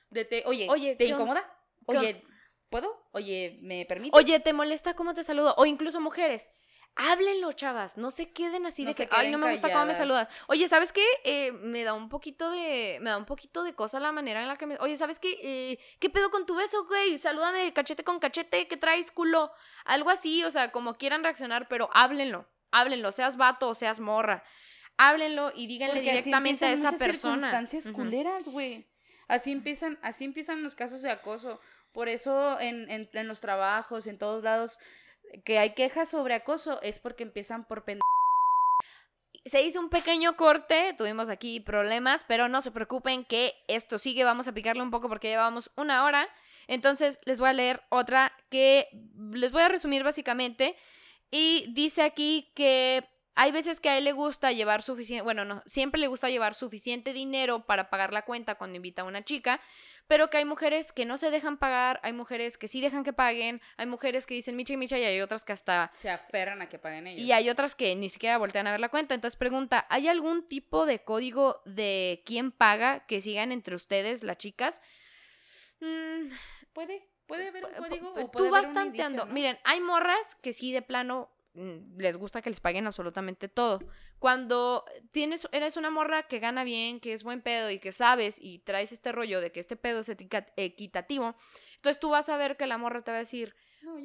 De te, oye, oye, ¿te incomoda? Oye, ¿puedo? Oye, ¿me permites? Oye, ¿te molesta cómo te saludo? O incluso mujeres. Háblenlo, chavas. No se queden así de que, ay, no me gusta cómo me saludas. Oye, ¿sabes qué? Eh, me da un poquito de, me da un poquito de cosa la manera en la que me, oye, ¿sabes qué? Eh, ¿Qué pedo con tu beso, güey? Salúdame cachete con cachete, ¿qué traes, culo? Algo así, o sea, como quieran reaccionar, pero háblenlo. Háblenlo, seas vato o seas morra. Háblenlo y díganle directamente a esa persona. circunstancias culeras, güey. Así empiezan, así empiezan los casos de acoso. Por eso en, en, en los trabajos, en todos lados, que hay quejas sobre acoso es porque empiezan por pend se hizo un pequeño corte, tuvimos aquí problemas, pero no se preocupen que esto sigue, vamos a picarle un poco porque llevamos una hora. Entonces les voy a leer otra que les voy a resumir básicamente. Y dice aquí que hay veces que a él le gusta llevar suficiente, bueno, no, siempre le gusta llevar suficiente dinero para pagar la cuenta cuando invita a una chica, pero que hay mujeres que no se dejan pagar, hay mujeres que sí dejan que paguen, hay mujeres que dicen micha y micha y hay otras que hasta... Se aferran a que paguen ellos. Y hay otras que ni siquiera voltean a ver la cuenta. Entonces pregunta, ¿hay algún tipo de código de quién paga que sigan entre ustedes las chicas? Mm, puede, puede haber un código o puede Tú vas tanteando. Miren, hay morras que sí de plano les gusta que les paguen absolutamente todo. Cuando tienes, eres una morra que gana bien, que es buen pedo y que sabes y traes este rollo de que este pedo es equitativo, entonces tú vas a ver que la morra te va a decir,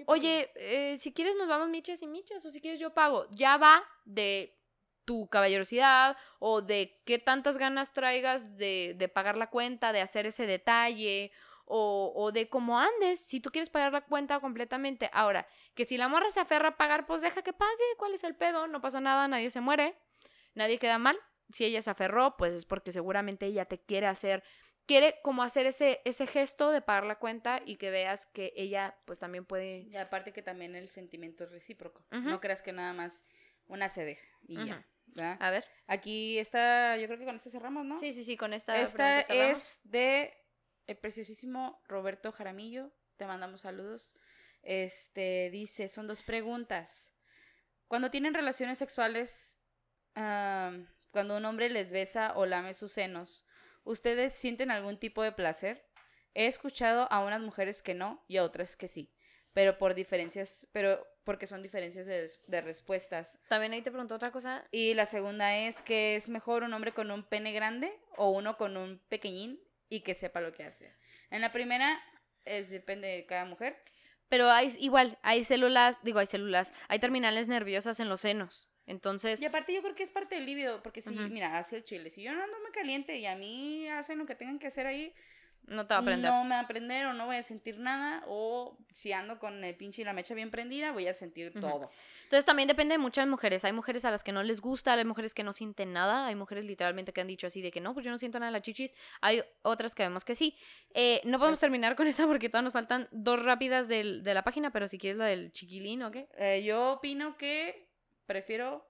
oye, eh, si quieres nos vamos michas y michas o si quieres yo pago. Ya va de tu caballerosidad o de qué tantas ganas traigas de, de pagar la cuenta, de hacer ese detalle o, o, de cómo andes, si tú quieres pagar la cuenta completamente. Ahora, que si la morra se aferra a pagar, pues deja que pague, ¿cuál es el pedo? No pasa nada, nadie se muere nadie queda mal. Si ella se aferró, pues es porque seguramente ella te quiere hacer, quiere como hacer ese, ese gesto de pagar la cuenta y que veas que ella pues también puede... Y aparte que también el sentimiento es recíproco. No creas que nada más una se deja y ya. A ver. Aquí está, yo creo que con esta cerramos, ¿no? Sí, sí, sí, con esta. Esta es de el preciosísimo Roberto Jaramillo. Te mandamos saludos. Este dice, son dos preguntas. Cuando tienen relaciones sexuales cuando un hombre les besa o lame sus senos, ¿ustedes sienten algún tipo de placer? He escuchado a unas mujeres que no y a otras que sí, pero por diferencias, pero porque son diferencias de, respuestas. También ahí te pregunto otra cosa. Y la segunda es que es mejor un hombre con un pene grande o uno con un pequeñín y que sepa lo que hace. En la primera es depende de cada mujer. Pero hay igual, hay células, digo, hay células, hay terminales nerviosas en los senos. Entonces. Y aparte, yo creo que es parte del líbido, porque si, mira, hace el chile. Si yo no ando muy caliente y a mí hacen lo que tengan que hacer ahí, No te va a aprender. No me va a aprender o no voy a sentir nada. O si ando con el pinche y la mecha bien prendida, voy a sentir todo. Entonces también depende de muchas mujeres. Hay mujeres a las que no les gusta, hay mujeres que no sienten nada, hay mujeres literalmente que han dicho así de que no, pues yo no siento nada de las chichis. Hay otras que vemos que sí. Eh, no podemos Pues- terminar con esa porque todavía nos faltan dos rápidas del- de la página, pero si quieres la del chiquilín o qué. Eh, yo opino que prefiero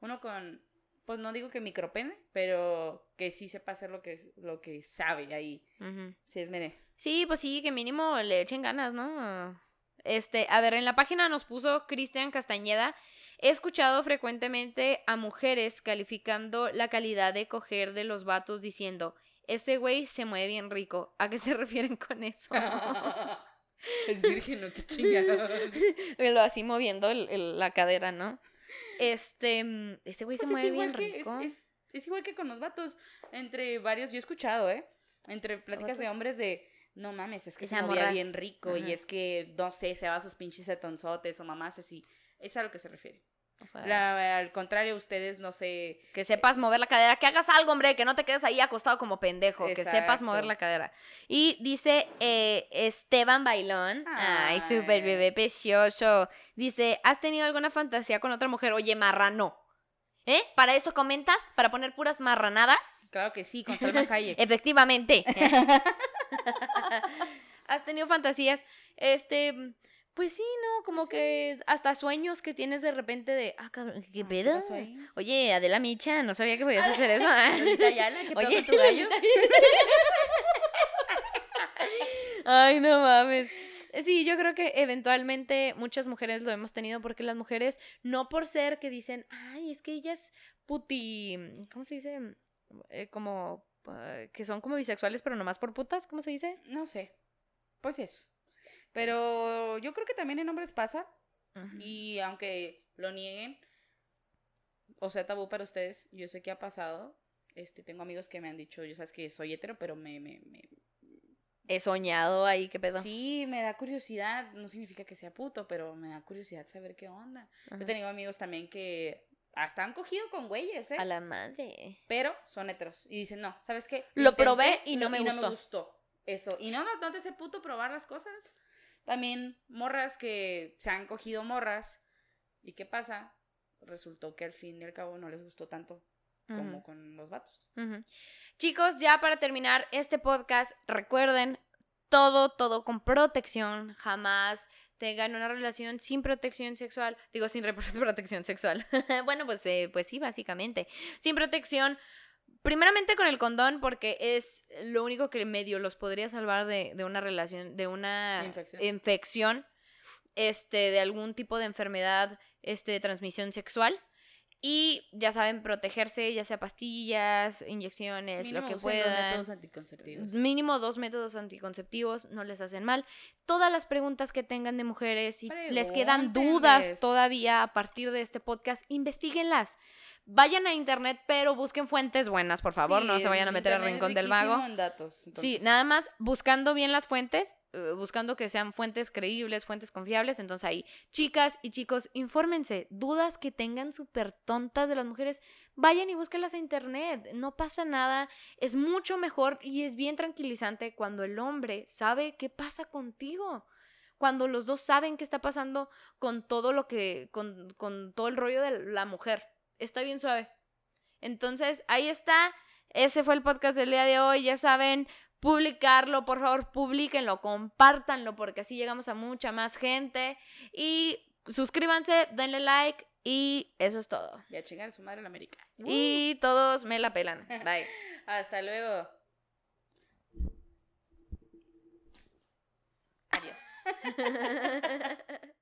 uno con, pues no digo que micropene, pero que sí sepa hacer lo que, lo que sabe ahí. Ujú. Si es mire. Sí, pues sí, que mínimo le echen ganas, ¿no? Este, a ver, en la página nos puso Cristian Castañeda. He escuchado frecuentemente a mujeres calificando la calidad de coger de los vatos diciendo, ese güey se mueve bien rico. ¿A qué se refieren con eso? es virgen, ¿no? Qué chingados. Lo así moviendo el- el- la cadera, ¿no? Este, mm, ese güey se Pues es mueve bien igual que- es- rico. Es, es igual que con los vatos. Entre varios, yo he escuchado, ¿eh? Entre pláticas de hombres de, no mames, es que Esa se movía morra. bien rico Ajá. y es que, no sé, se va a sus pinches setonzotes o mamás así. Es a lo que se refiere. O sea, La- al contrario, ustedes, no sé, Que sepas mover la cadera, que hagas algo, hombre, que no te quedes ahí acostado como pendejo, que sepas mover la cadera. Y dice eh, Esteban Bailón, ay, súper Ay. bebé precioso, dice, ¿has tenido alguna fantasía con otra mujer? Oye, marrano. ¿Eh? ¿Para eso comentas? ¿Para poner puras marranadas? claro que sí, con Salma Hayek. Efectivamente. ¿Has tenido fantasías? Este, pues sí, ¿no? Como Sí. que hasta sueños que tienes de repente de, ah, cabrón, ¿qué Ah, pedo? Oye, Adela Micha, no sabía que podías hacer eso. Ayala, ¿qué Oye, tu gallo? Ay, no mames. Sí, yo creo que eventualmente muchas mujeres lo hemos tenido porque las mujeres, no por ser que dicen, ay, es que ellas puti, ¿cómo se dice? Eh, como, eh, que son como bisexuales, pero nomás por putas, ¿cómo se dice? No sé. Pues eso. Pero yo creo que también en hombres pasa. Ujú. Y aunque lo nieguen, o sea, tabú para ustedes, yo sé que ha pasado. Este, tengo amigos que me han dicho, yo sabes que soy hetero, pero me, me, me- He soñado ahí, ¿qué pedo? Sí, me da curiosidad. No significa que sea puto, pero me da curiosidad saber qué onda. Ajá. Yo he tenido amigos también que hasta han cogido con güeyes, ¿eh? A la madre. Pero son heteros. Y dicen, no, ¿sabes qué? Lo Intenté, probé y no me y no gustó. me gustó. Eso. Y no, no, no te hace puto probar las cosas. También morras que se han cogido morras. ¿Y qué pasa? Resultó que al fin y al cabo no les gustó tanto como con los vatos. Chicos, ya para terminar este podcast, recuerden todo, todo con protección. Jamás tengan una relación sin protección sexual. Digo, sin protección sexual. bueno, pues, eh, pues sí, básicamente. Sin protección. Primeramente con el condón, porque es lo único que medio los podría salvar de, de una relación, de una Infección. infección, este, de algún tipo de enfermedad este, de transmisión sexual. Y ya saben, protegerse, ya sea pastillas, inyecciones, Mínimo lo que puedan. métodos anticonceptivos. Mínimo dos métodos anticonceptivos, no les hacen mal. Todas las preguntas que tengan de mujeres, si les quedan dudas todavía a partir de este podcast, investiguenlas. Vayan a internet, pero busquen fuentes buenas, por favor, no se vayan a meter al rincón del vago. en datos, Sí, nada más buscando bien las fuentes, eh, buscando que sean fuentes creíbles, fuentes confiables. Entonces ahí, chicas y chicos, infórmense. Dudas que tengan súper tontas de las mujeres, vayan y búsquenlas a internet. No pasa nada. Es mucho mejor y es bien tranquilizante cuando el hombre sabe qué pasa contigo. Cuando los dos saben qué está pasando con todo lo que, con, con todo el rollo de la mujer. Está bien suave. Entonces, ahí está. Ese fue el podcast del día de hoy. Ya saben, publicarlo, por favor, publíquenlo, compártanlo, porque así llegamos a mucha más gente. Y suscríbanse, denle like. Y eso es todo. Y a chingar a su madre en América. Y todos me la pelan. Bye. Hasta luego. Adiós.